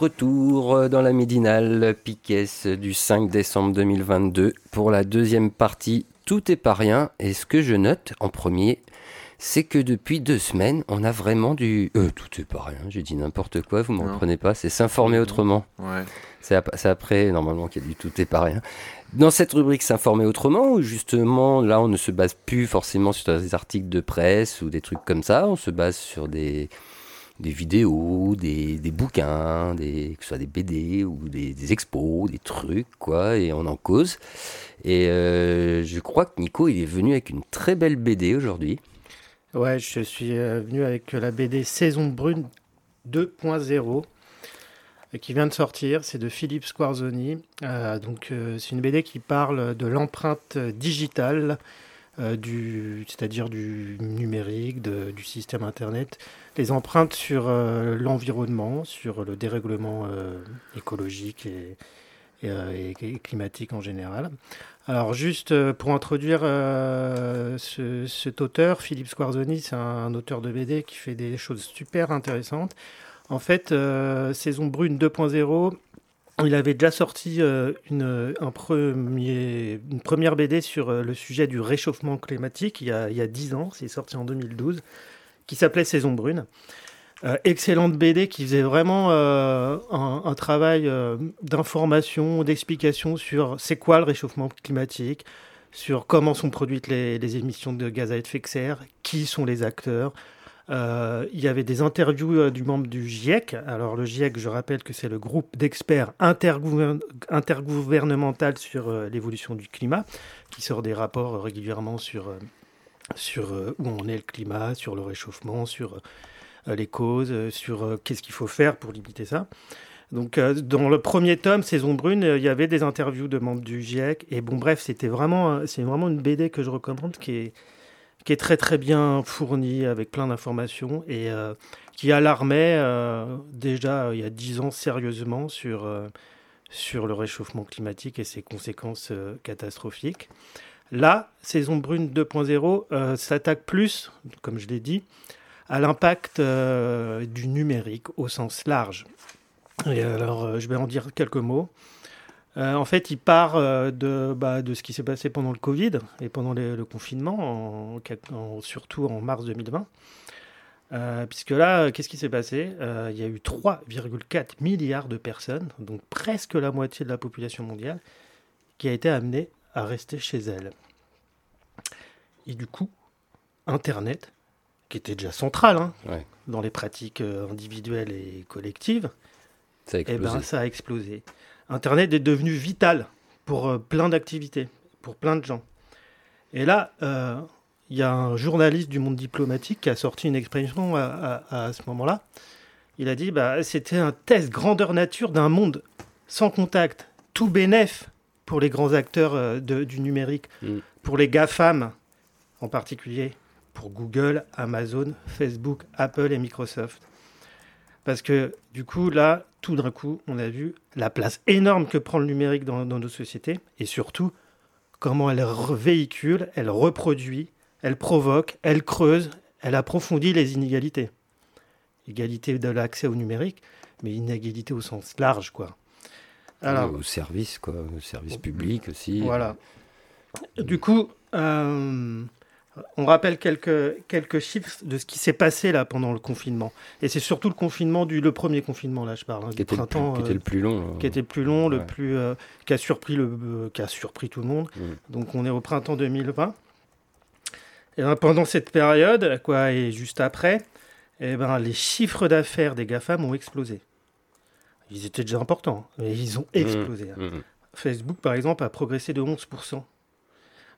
Retour dans la midinale Piquet du 5 décembre 2022 pour la deuxième partie Tout est pas rien. Et ce que je note en premier, c'est que depuis deux semaines, on a vraiment du. Euh, tout est pas rien, j'ai dit n'importe quoi, vous m'en prenez pas, c'est s'informer autrement. Ouais. C'est ap- c'est après, normalement, qu'il y a du tout est pas rien. Dans cette rubrique S'informer autrement, où justement, là, on ne se base plus forcément sur des articles de presse ou des trucs comme ça, on se base sur des, des vidéos, des, des bouquins, des, que ce soit des BD ou des, des expos, des trucs, quoi, et on en cause. Et euh, je crois que Nico, il est venu avec une très belle BD aujourd'hui. Ouais, je suis euh, venu avec la BD Saison Brune 2.0 euh, qui vient de sortir. C'est de Philippe Squarzoni. Donc, c'est une BD qui parle de l'empreinte digitale, euh, du, c'est-à-dire du numérique, de- du système Internet, les empreintes sur euh, l'environnement, sur le dérèglement euh, écologique et, climatique en général. Alors juste pour introduire ce- cet auteur, Philippe Squarzoni, c'est un auteur de BD qui fait des choses super intéressantes. En fait, Saison Brune 2.0, il avait déjà sorti euh, premier, une première BD sur euh, le sujet du réchauffement climatique il y a, il y a 10 ans, c'est sorti en 2012, qui s'appelait Saison Brune. Euh, excellente BD qui faisait vraiment euh, un, travail euh, d'information, d'explication sur c'est quoi le réchauffement climatique, sur comment sont produites les émissions de gaz à effet de serre, qui sont les acteurs. Euh, il y avait des interviews euh, du membre du GIEC. Alors le GIEC, je rappelle que c'est le groupe d'experts intergouvern- intergouvernemental sur euh, l'évolution du climat, qui sort des rapports régulièrement sur, où on est le climat, sur le réchauffement, sur les causes, sur qu'est-ce qu'il faut faire pour limiter ça. Donc, dans le premier tome, Saison Brune, il y avait des interviews de membres du GIEC. Et bon, bref, c'était vraiment, c'est vraiment une BD que je recommande, qui est, qui est très très bien fournie, avec plein d'informations, et euh, qui alarmait euh, déjà euh, il y a dix ans sérieusement sur, sur le réchauffement climatique et ses conséquences catastrophiques. Là, Saison Brune 2.0 euh, s'attaque plus, comme je l'ai dit, à l'impact du numérique au sens large. Et alors, je vais en dire quelques mots. Euh, en fait, il part euh, de, bah, de ce qui s'est passé pendant le Covid et pendant les- le confinement, en- en- surtout en mars 2020. Euh, puisque là, qu'est-ce qui s'est passé? Il y a eu 3,4 milliards de personnes, donc presque la moitié de la population mondiale, qui a été amenée à rester chez elle. Et du coup, Internet, qui était déjà central hein, Ouais. dans les pratiques individuelles et collectives, Ça a eh ben, ça a explosé. Internet est devenu vital pour euh, plein d'activités, pour plein de gens. Et là, euh, il y a un journaliste du monde diplomatique qui a sorti une expression à, à- à ce moment-là. Il a dit bah, c'était un test grandeur nature d'un monde sans contact, tout bénef pour les grands acteurs euh, de- du numérique, Mm. pour les GAFAM en particulier, pour Google, Amazon, Facebook, Apple et Microsoft. Parce que du coup, là, tout d'un coup, on a vu la place énorme que prend le numérique dans, dans nos sociétés et surtout comment elle véhicule, elle reproduit, elle provoque, elle creuse, elle approfondit les inégalités. Égalité de l'accès au numérique, mais inégalité au sens large, quoi. Alors, Au service, quoi. Au service public aussi. voilà. Du coup, euh, on rappelle quelques, quelques chiffres de ce qui s'est passé là pendant le confinement. Et c'est surtout le confinement du le premier confinement là, je parle, hein, Qui du était, le plus, printemps, qui était euh, le plus long. qui était le plus long, le Ouais. plus euh, qui a surpris le euh, qui a surpris tout le monde. Mm. Donc on est au printemps 2020. Et ben, pendant cette période, quoi, et juste après, eh ben, les chiffres d'affaires des GAFAM ont explosé. Ils étaient déjà importants, mais ils ont explosé. hein. Mm. Facebook, par exemple, a progressé de 11%.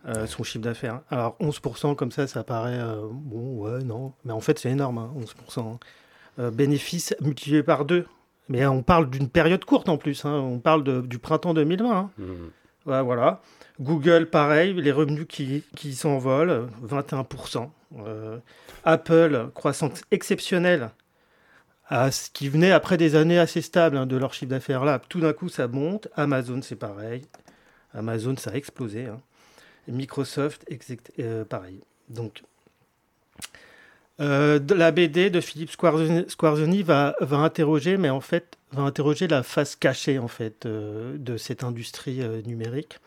Euh, son chiffre d'affaires. Alors 11% comme ça, ça paraît euh, bon, ouais, non, mais en fait c'est énorme, hein, 11%. Euh, bénéfice multiplié par deux. Mais on parle d'une période courte en plus, hein, on parle de, du printemps 2020. Hein. Mmh. Ouais, voilà. Google, pareil, les revenus qui, qui s'envolent, 21%. Euh, Apple, croissance exceptionnelle, à ce qui venait après des années assez stables hein, de leur chiffre d'affaires. Là, tout d'un coup, ça monte. Amazon, c'est pareil. Amazon, ça a explosé. hein. Microsoft, exact- euh, pareil. Donc, euh, de la BD de Philippe Squarzoni, Squarzoni va, va interroger, mais en fait, va interroger la face cachée en fait euh, de cette industrie numérique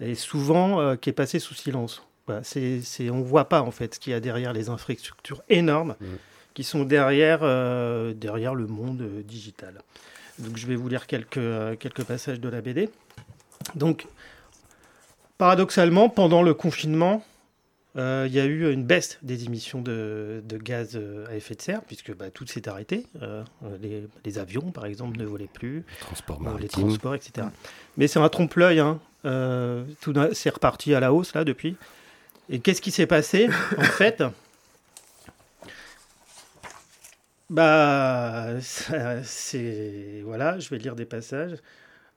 et souvent qui est passée sous silence. Voilà, c'est, c'est, on voit pas en fait ce qu'il y a derrière les infrastructures énormes Mhm. qui sont derrière, derrière le monde digital. Donc je vais vous lire quelques, quelques passages de la BD. Donc, paradoxalement, pendant le confinement, euh, il y a eu une baisse des émissions de, de gaz euh, à effet de serre, puisque bah, tout s'est arrêté. Euh, les, les avions, par exemple, ne volaient plus, les transports, etc. Mais c'est un trompe-l'œil. Hein. Euh, tout c'est reparti à la hausse, là, depuis. Et qu'est-ce qui s'est passé, en fait? Bah, c'est... Voilà, je vais lire des passages.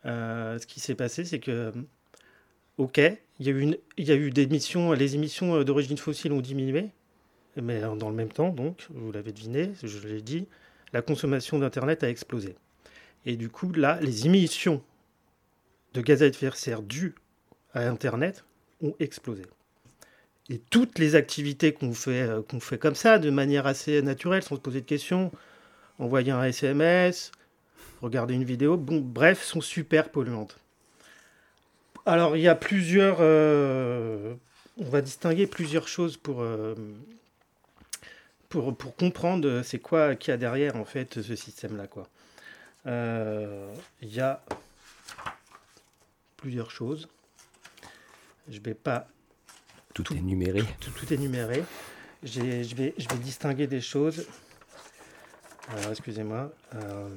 Ce qui s'est passé, c'est que... Ok, il y a eu, des les émissions euh, d'origine fossile ont diminué, mais euh, dans le même temps, donc, vous l'avez deviné, je l'ai dit, la consommation d'Internet a explosé. Et du coup, là, les émissions de gaz à effet de serre dues à Internet ont explosé. Et toutes les activités qu'on fait, euh, fait comme ça, de manière assez naturelle, sans se poser de questions, envoyer un SMS, regarder une vidéo, bon, bref, sont super polluantes. Alors, il y a plusieurs. euh, on va distinguer plusieurs choses pour, euh, pour, pour comprendre c'est quoi qu'il y a derrière, en fait, ce système-là, quoi. Euh, Il y a plusieurs choses. Je vais pas Tout, Tout. est numéré. tout, tout. J'ai- Je vais, je vais distinguer des choses. Alors, excusez-moi. Euh,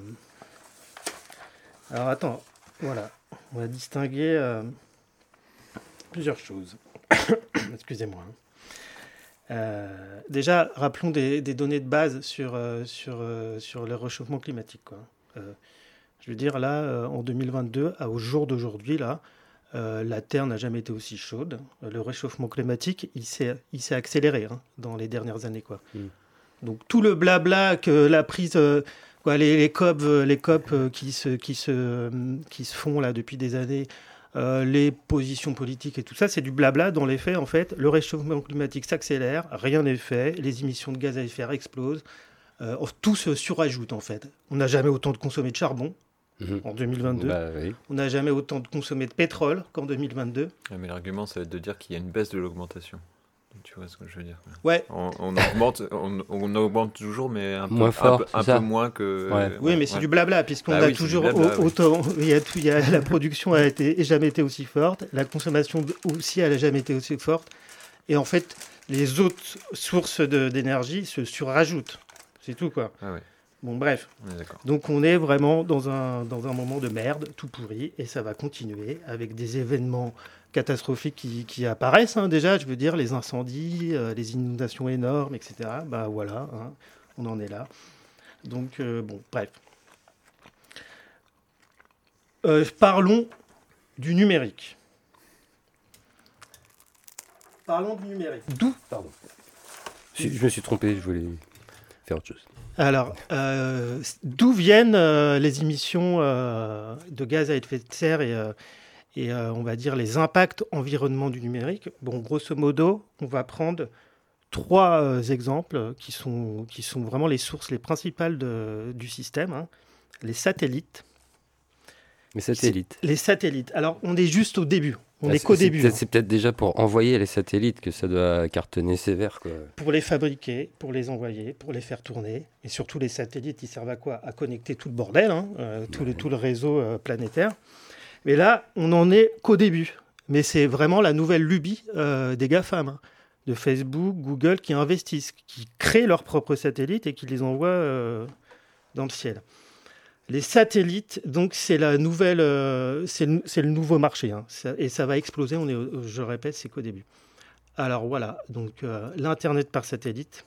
Alors, attends. Voilà. On va distinguer euh, plusieurs choses. excusez-moi. hein. Euh, déjà, rappelons des, des données de base sur, euh, sur, sur le réchauffement climatique. Quoi. Je veux dire, là, en 2022, à- au jour d'aujourd'hui, là, la Terre n'a jamais été aussi chaude. Le réchauffement climatique, il s'est, accéléré hein, dans les dernières années. Quoi. Mm. Donc tout le blabla que la prise, euh, quoi, les, les COP, euh, les COP euh, qui, se, qui, se, euh, qui se font là depuis des années, euh, les positions politiques et tout ça, c'est du blabla. Dans les faits, en fait, le réchauffement climatique s'accélère, rien n'est fait, les émissions de gaz à effet de serre explosent, euh, tout se surajoute en fait. On n'a jamais autant de consommé de charbon Mhm. en 2022, Bah oui. on n'a jamais autant de consommé de pétrole qu'en 2022. Ouais, mais l'argument, ça va être de dire qu'il y a une baisse de l'augmentation. Tu vois ce que je veux dire Ouais, On, on augmente, on, on augmente toujours, mais un peu Moins fort, un peu moins que. Ouais. Oui, mais c'est ouais. du blabla, puisqu'on Bah a oui, toujours blabla, autant. Il y a tout, il y a- la production a été jamais été aussi forte, la consommation aussi, elle n'a jamais été aussi forte. Et en fait, les autres sources de- d'énergie se surrajoutent. C'est tout, quoi. Ah ouais, Bon, bref. Donc, on est vraiment dans un, dans un moment de merde, tout pourri, et ça va continuer avec des événements catastrophiques qui, qui apparaissent, hein, déjà. Je veux dire, les incendies, euh, les inondations énormes, etc. Bah voilà, hein, on en est là. Donc, euh, bon, bref. Euh, parlons du numérique. Parlons du numérique. D'où Pardon. Je, je me suis trompé, je voulais faire autre chose. Alors, d'où viennent les émissions de gaz à effet de serre et, et euh, on va dire les impacts environnement du numérique Bon, grosso modo, on va prendre trois euh, exemples qui sont, qui sont vraiment les sources les principales de- du système. hein. Les satellites. Mais satellites. Les satellites. Alors, on est juste au début. On Ah, c'est- qu'au début. hein. C'est peut-être déjà pour envoyer les satellites que ça doit cartonner sévère. Quoi. pour les fabriquer, pour les envoyer, pour les faire tourner. Et surtout, les satellites, ils servent à quoi? À connecter tout le bordel, hein, euh, tout, le, tout le réseau euh, planétaire. Mais là, on n'en est qu'au début. Mais c'est vraiment la nouvelle lubie euh, des GAFAM, hein, de Facebook, Google, qui investissent, qui créent leurs propres satellites et qui les envoient euh, dans le ciel. Les satellites, donc c'est la nouvelle, euh, c'est le, nouveau marché, hein. Et ça va exploser. On est, je répète, c'est qu'au début. Alors voilà, donc l'internet par satellite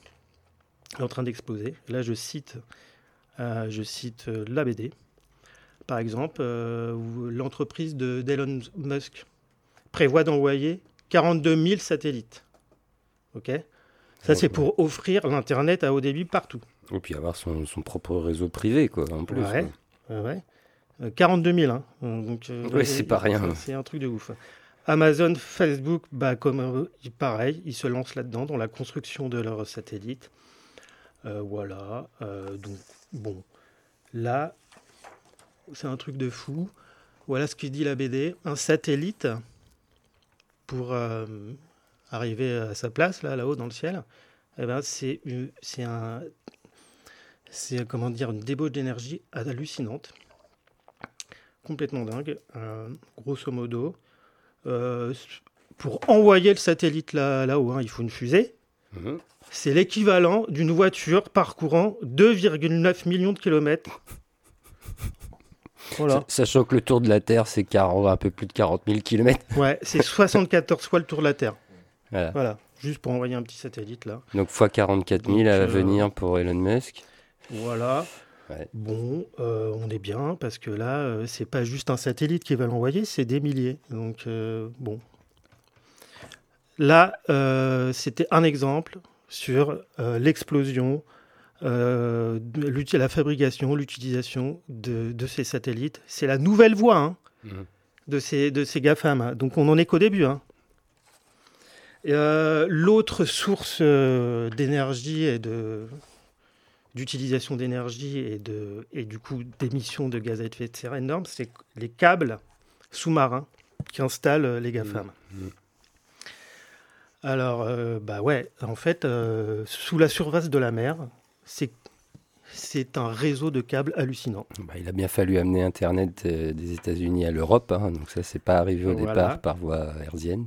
est en train d'exploser. Là, je cite, je cite euh, la BD, par exemple, euh, où l'entreprise de d'Elon Musk prévoit d'envoyer 42 000 satellites. Ok, ça c'est pour offrir l'internet à haut débit partout. Et puis avoir son, son propre réseau privé, quoi, en plus. Ouais. Ouais, ouais. Euh, 42 000. Hein. Euh, Donc, euh, Ouais, c'est pas rien. c'est- un truc de ouf. Amazon, Facebook, bah, comme euh, il- pareil, ils se lancent là-dedans, dans la construction de leurs satellites. Voilà. Donc, bon. Là, c'est un truc de fou. Voilà ce que dit la BD. Un satellite, pour euh, arriver à sa place, là, là-haut dans le ciel, eh ben, c'est un, c'est comment dire une débauche d'énergie hallucinante, complètement dingue. Euh, grosso modo, euh, pour envoyer le satellite là, là-haut, hein, il faut une fusée. Mhm. C'est l'équivalent d'une voiture parcourant 2,9 millions de kilomètres. Voilà. Sachant que le tour de la Terre, c'est 40 un peu plus de 40 000 km. Ouais, c'est 74 fois le tour de la Terre. Voilà. Voilà, juste pour envoyer un petit satellite là. Donc, fois 44 000 Donc, à euh, venir pour Elon Musk. Voilà. Ouais. Bon, euh, on est bien parce que là, euh, c'est pas juste un satellite qui va l'envoyer, c'est des milliers. Donc, euh, bon. Là, c'était un exemple sur l'explosion, euh, de la fabrication, l'utilisation de, de ces satellites. C'est la nouvelle voie hein, Mhm. de ces, de ces GAFAM. hein. Donc, on n'en est qu'au début. hein. Euh, L'autre source euh, d'énergie et de, d'utilisation d'énergie et, de, et du coup d'émissions de gaz à effet de serre énormes, c'est les câbles sous-marins qui installent les GAFAM. Mhm. Alors, euh, bah ouais, en fait, sous la surface de la mer, c'est c'est un réseau de câbles hallucinant. Bah, il a bien fallu amener Internet euh, des États-Unis à l'Europe. hein, donc, ça, c'est pas arrivé au Voilà. départ par voie hertzienne.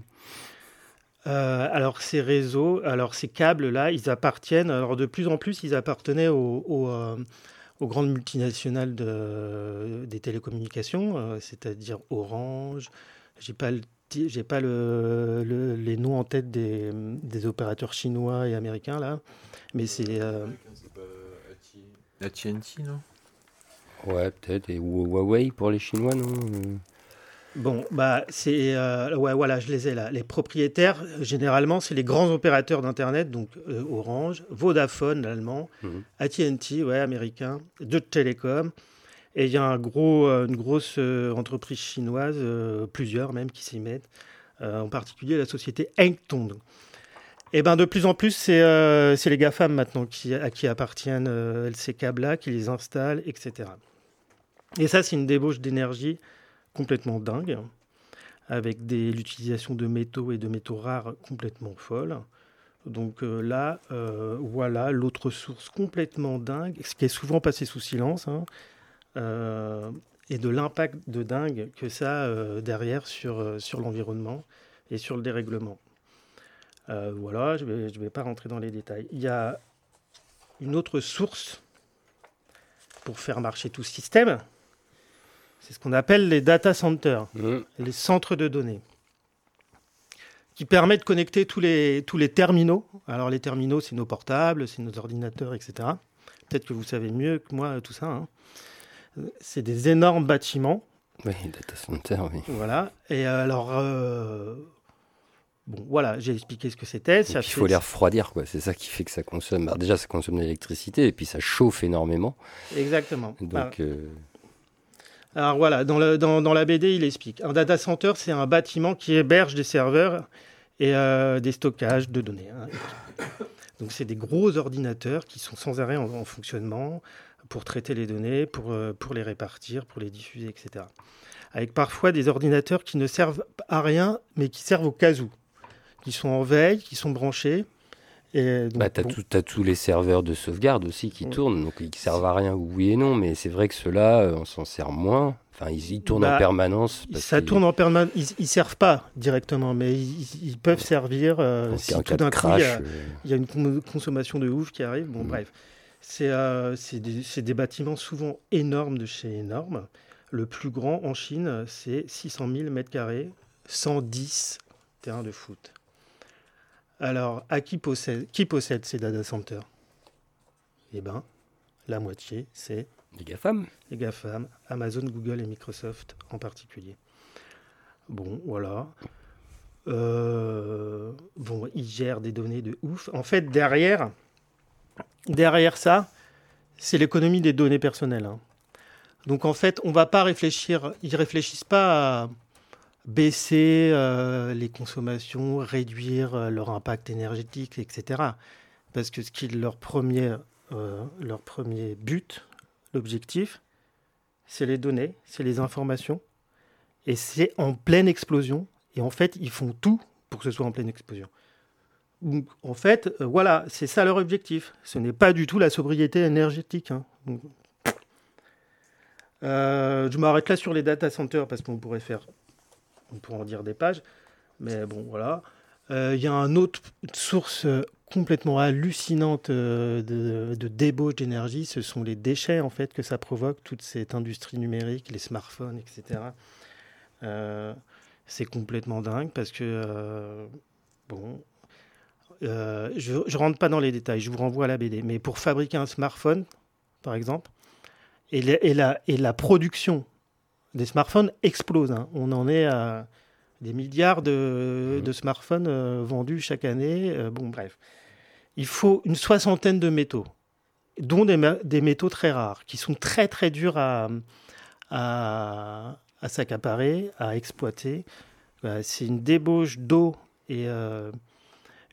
Euh, alors ces réseaux, alors ces câbles-là, ils appartiennent, alors de plus en plus, ils appartenaient aux, aux, euh, aux grandes multinationales de- des télécommunications, c'est-à-dire Orange. J'ai pas le j'ai pas le, le- les noms en tête des, des opérateurs chinois et américains là, mais c'est euh, La TNT, non? Ouais, peut-être. Et Hu- Huawei pour les Chinois, non? Bon, bah, c'est. euh, ouais, voilà, je les ai là. Les propriétaires, généralement, c'est les grands opérateurs d'Internet, donc euh, Orange, Vodafone, l'allemand, Mhm. ATT, ouais, américain, Deutsche Telekom. Et il y a euh, une grosse euh, entreprise chinoise, euh, plusieurs même, qui s'y mettent, en particulier la société Hengtong. Et ben de plus en plus, c'est les GAFAM maintenant à qui appartiennent ces câbles-là, qui les installent, etc. Et ça, c'est une débauche d'énergie complètement dingue, avec l'utilisation de métaux et de métaux rares complètement folle. Donc là, voilà l'autre source complètement dingue, ce qui est souvent passé sous silence, hein, euh, et de l'impact de dingue que ça a euh, derrière sur, euh, sur l'environnement et sur le dérèglement. Voilà, je ne vais, je vais pas rentrer dans les détails. Il y a une autre source pour faire marcher tout ce système, c'est ce qu'on appelle les data centers Mhm. les centres de données, qui permettent de connecter tous les, tous les terminaux. Alors les terminaux, c'est nos portables, c'est nos ordinateurs, etc. Peut-être que vous savez mieux que moi tout ça. hein. C'est des énormes bâtiments, Oui, data center, oui. voilà. Et alors, euh, bon, voilà, j'ai expliqué ce que c'était. Il fait- faut les refroidir, quoi. C'est ça qui fait que ça consomme. Alors, déjà, ça consomme de l'électricité et puis ça chauffe énormément. Exactement. Donc, Ah. euh, Alors voilà, dans, le- dans, dans la BD, il explique. Un data center, c'est un bâtiment qui héberge des serveurs et euh, des stockages de données. hein. Donc c'est des gros ordinateurs qui sont sans arrêt en, en fonctionnement pour traiter les données, pour, euh, pour les répartir, pour les diffuser, etc. Avec parfois des ordinateurs qui ne servent à rien, mais qui servent au cas où. Qui sont en veille, qui sont branchés. Et donc, bah, t'as bon, tout- t'as tous les serveurs de sauvegarde aussi qui Ouais. tournent, donc ils servent à rien, oui et non, mais c'est vrai que ceux-là, euh, on s'en sert moins. Enfin, ils, ils tournent Bah, en permanence. parce Ça qu'ils- tourne en permanence. Ils, ils servent pas directement, mais ils, ils peuvent servir euh, si tout d'un coup il y, a, euh, il y a une con- consommation de ouf qui arrive. Bon, Mm. bref, C'est euh, c'est des, bâtiments souvent énormes de chez énormes. Le plus grand en Chine, c'est 600 000 mètres carrés, 110 terrains de foot. Alors, à qui possède, qui possède ces data centers? Eh bien, la moitié, c'est Les GAFAM les GAFAM, Amazon, Google et Microsoft en particulier. Bon, voilà. Euh, bon, ils gèrent des données de ouf. En fait, derrière, derrière ça, c'est l'économie des données personnelles. hein. Donc, en fait, on va pas réfléchir. Ils réfléchissent pas à baisser euh, les consommations, réduire euh, leur impact énergétique, etc. Parce que ce qui est leur premier, euh, leur premier but, l'objectif, c'est les données, c'est les informations, et c'est en pleine explosion. Et en fait, ils font tout pour que ce soit en pleine explosion. Donc, en fait, euh, voilà, c'est ça leur objectif. Ce n'est pas du tout la sobriété énergétique. hein. Euh, je m'arrête là sur les data centers parce qu'on pourrait faire, on pourrait en dire des pages, mais bon, voilà. Euh, Il y a une autre source complètement hallucinante de, de débauche d'énergie, ce sont les déchets en fait que ça provoque, toute cette industrie numérique, les smartphones, etc. C'est complètement dingue parce que, bon, euh, je ne rentre pas dans les détails, je vous renvoie à la BD, mais pour fabriquer un smartphone, par exemple, et, la- et la, et la production des smartphones explose. hein. On en est à des milliards de, de smartphones euh, vendus chaque année. Euh, bon, bref. Il faut une soixantaine de métaux, dont des, métaux très rares, qui sont très très durs à, à, à s'accaparer, à exploiter. C'est une débauche d'eau et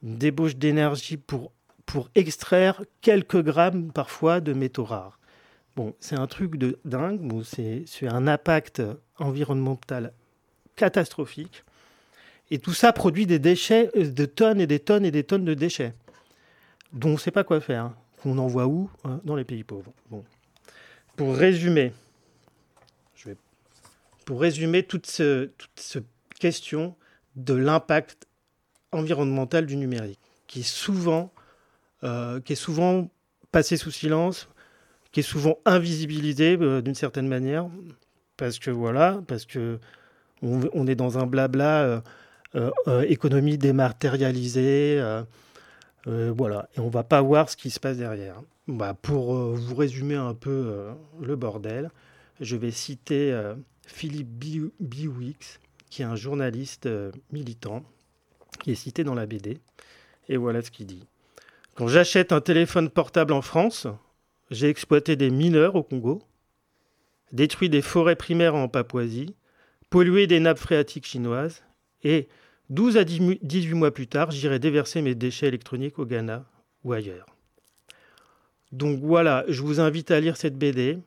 une débauche d'énergie pour, pour extraire quelques grammes parfois de métaux rares. Bon, c'est un truc de dingue, c'est un impact environnemental catastrophique. Et tout ça produit des déchets, euh, de tonnes et des tonnes et des tonnes de déchets, dont on ne sait pas quoi faire, hein, qu'on envoie où Hein, Dans les pays pauvres. Bon. Pour résumer, je vais, pour résumer toute, toute cette question de l'impact environnemental du numérique, qui est souvent, euh, qui est souvent passé sous silence, qui est souvent invisibilisé euh, d'une certaine manière, parce que voilà, parce que on, est dans un blabla euh, euh, euh, économie dématérialisée, voilà, et on va pas voir ce qui se passe derrière. Bah, pour vous résumer un peu le bordel, je vais citer Philippe Bi- Biwix, qui est un journaliste militant, qui est cité dans la BD, et voilà ce qu'il dit. Quand j'achète un téléphone portable en France, j'ai exploité des mineurs au Congo, détruit des forêts primaires en Papouasie, pollué des nappes phréatiques chinoises, et 12 à 10 mu- 18 mois plus tard, j'irai déverser mes déchets électroniques au Ghana ou ailleurs. Donc voilà, je vous invite à lire cette BD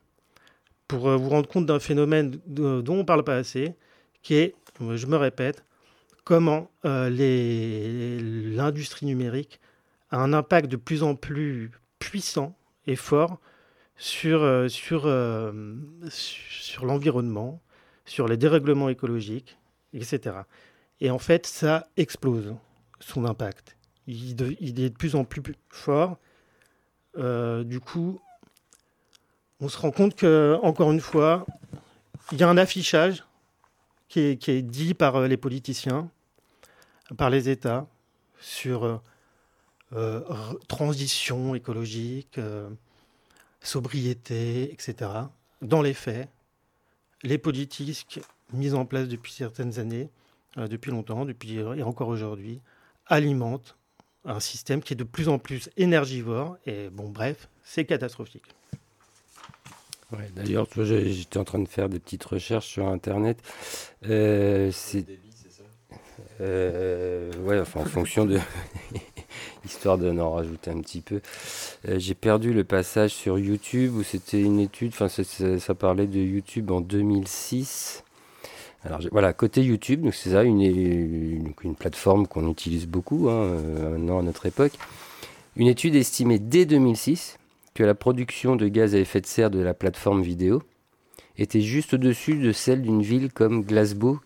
pour euh, vous rendre compte d'un phénomène dont on ne parle pas assez, qui est, je me répète, comment euh, l'industrie numérique a un impact de plus en plus puissant et fort sur, euh, euh, l'environnement, sur les dérèglements écologiques, etc. Et en fait, ça explose son impact. Il, est de plus en plus fort. Du coup, on se rend compte que, encore une fois, il y a un affichage qui est, dit par euh, les politiciens, par les États, sur euh, euh, transition écologique, sobriété, etc. Dans les faits, les politiques mises en place depuis certaines années, depuis longtemps, depuis et encore aujourd'hui, alimentent un système qui est de plus en plus énergivore. Et bon, bref, c'est catastrophique. Ouais, D'ailleurs, j'étais en train de faire des petites recherches sur Internet. Euh, c'est euh, ouais, enfin, en fonction de histoire d'en rajouter un petit peu. Euh, j'ai perdu le passage sur YouTube où c'était une étude. Enfin, ça, parlait de YouTube en 2006. Alors voilà, côté YouTube, donc c'est ça, une, une, une plateforme qu'on utilise beaucoup hein, euh, maintenant à notre époque. Une étude estimait dès 2006 que la production de gaz à effet de serre de la plateforme vidéo était juste au-dessus de celle d'une ville comme Glasgow,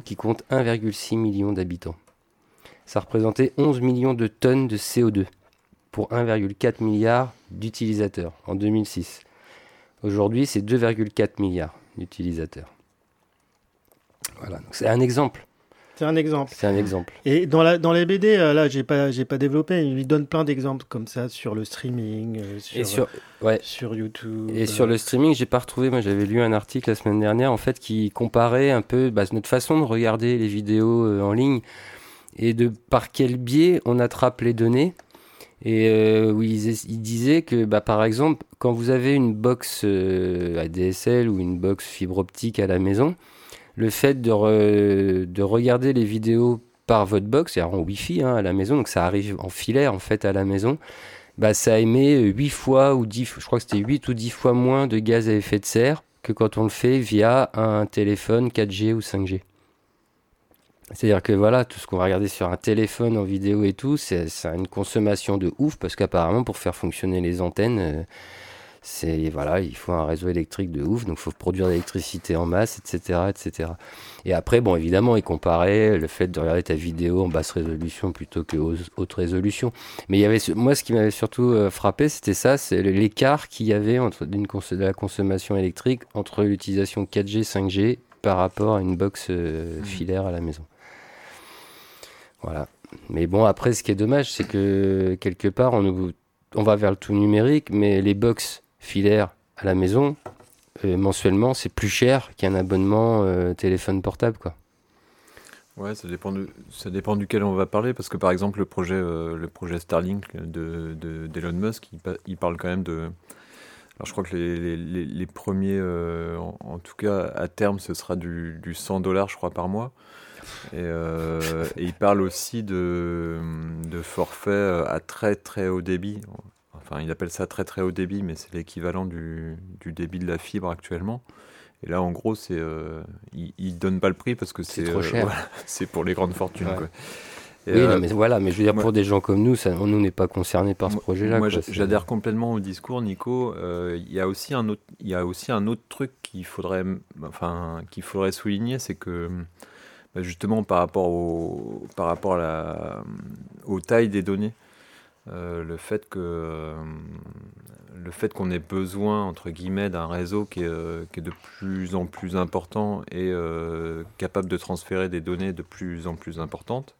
qui compte 1,6 million d'habitants. Ça représentait 11 millions de tonnes de CO2. pour 1,4 milliard d'utilisateurs en 2006. Aujourd'hui, c'est 2,4 milliards d'utilisateurs. Voilà, c'est un exemple. C'est un exemple. C'est un exemple. Et dans, la, dans les BD, euh, là, j'ai pas, j'ai pas développé. Il donne plein d'exemples comme ça sur le streaming, euh, sur, Et sur, ouais. sur YouTube. Et sur le streaming, j'ai pas retrouvé. Moi, j'avais lu un article la semaine dernière, en fait, qui comparait un peu bah, notre façon de regarder les vidéos euh, en ligne et de par quel biais on attrape les données. Et euh, où il, il disait que, bah, par exemple, quand vous avez une box euh, ADSL ou une box fibre optique à la maison, le fait de, de regarder les vidéos par votre box, c'est-à-dire en Wi-Fi hein, à la maison, donc ça arrive en filaire en fait à la maison, bah, ça émet 8 fois ou 10, je crois que c'était 8 ou 10 fois moins de gaz à effet de serre que quand on le fait via un téléphone 4G ou 5G. C'est-à-dire que voilà, tout ce qu'on va regarder sur un téléphone en vidéo et tout, c'est une consommation de ouf parce qu'apparemment pour faire fonctionner les antennes, euh, c'est voilà, il faut un réseau électrique de ouf, donc il faut produire de l'électricité en masse, etc., etc. Et après, bon, évidemment, il comparait le fait de regarder ta vidéo en basse résolution plutôt que haute résolution. Mais il y avait, moi, ce qui m'avait surtout euh, frappé, c'était ça, c'est l'écart qu'il y avait entre d'une de la consommation électrique entre l'utilisation 4G, 5G par rapport à une box euh, Mhm. filaire à la maison. Voilà. Mais bon, après, ce qui est dommage, c'est que quelque part, on, nous- on va vers le tout numérique, mais les box filaires à la maison, euh, mensuellement, c'est plus cher qu'un abonnement euh, téléphone portable, quoi. Ouais, ça dépend, de, ça dépend duquel on va parler, parce que par exemple, le projet, euh, le projet Starlink de, de- d'Elon Musk, il, pa- il parle quand même de. Alors, je crois que les, les- premiers, en, tout cas, à terme, ce sera du, du 100 dollars, je crois, par mois. Et, il parle aussi de, de forfait euh, à très très haut débit. Enfin, il appelle ça très très haut débit, mais c'est l'équivalent du, du débit de la fibre actuellement. Et là, en gros, c'est, euh, il, il donne pas le prix parce que C'est trop euh, cher. voilà, c'est pour les grandes fortunes. Ouais. quoi. Et, oui, euh, non, mais voilà, mais je veux dire, moi- pour des gens comme nous, ça, nous n'est pas concernés par ce projet-là. Moi, j'adhère complètement au discours, Nico. Euh, Il y a aussi un autre, y a aussi un autre truc qu'il faudrait, enfin, qu'il faudrait souligner, c'est que bah, justement par rapport au, par rapport à la, aux tailles des données, euh, le fait que euh, le fait qu'on ait besoin entre guillemets d'un réseau qui est, euh, de plus en plus important et capable de transférer des données de plus en plus importantes.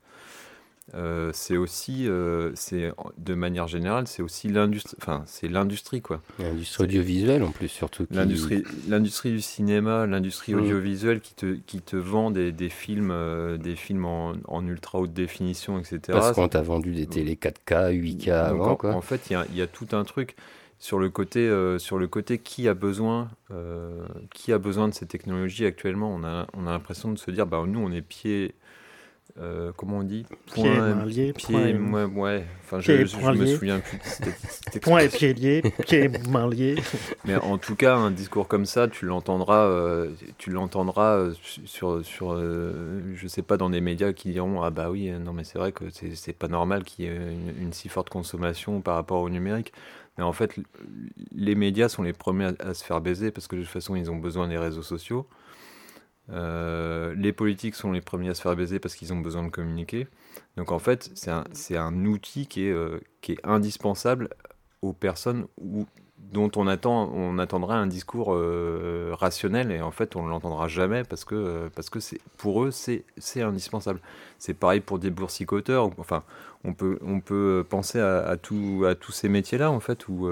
Euh, c'est aussi, euh, c'est de manière générale, c'est aussi l'industrie, enfin c'est l'industrie quoi. L'industrie audiovisuelle, en plus, surtout. qui- L'industrie, l'industrie du cinéma, l'industrie Mm. audiovisuelle qui te, qui te vend des, des films, euh, des films en, en ultra haute définition, etc. Parce qu'on t'a vendu des télé 4K, 8K Donc, avant, en, quoi. en fait, il y a, il y a tout un truc sur le côté, euh, sur le côté qui a besoin, euh, qui a besoin de ces technologies actuellement. On a, on a l'impression de se dire, bah nous, on est pied, euh, comment on dit, Pied, main lié, pied, point et- ouais, ouais. Enfin, pied je, je point me lié. souviens plus. de cette- cette Point et pied liés, pied et main liés. Mais en tout cas, un discours comme ça, tu l'entendras, euh, tu l'entendras euh, sur, sur, euh, je sais pas, dans des médias qui diront ah bah oui, non mais c'est vrai que c'est c'est pas normal qu'il y ait une, une si forte consommation par rapport au numérique. Mais en fait, les médias sont les premiers à, à se faire baiser parce que de toute façon, ils ont besoin des réseaux sociaux. Euh, les politiques sont les premiers à se faire baiser parce qu'ils ont besoin de communiquer. Donc en fait, c'est un, outil qui est, euh, qui est indispensable aux personnes dont on attend, on attendra un discours euh, rationnel et en fait on ne l'entendra jamais parce que, parce que pour eux c'est, indispensable. C'est pareil pour des boursicoteurs. ou- Enfin, on peut, on peut penser à, à tous ces métiers-là en fait où,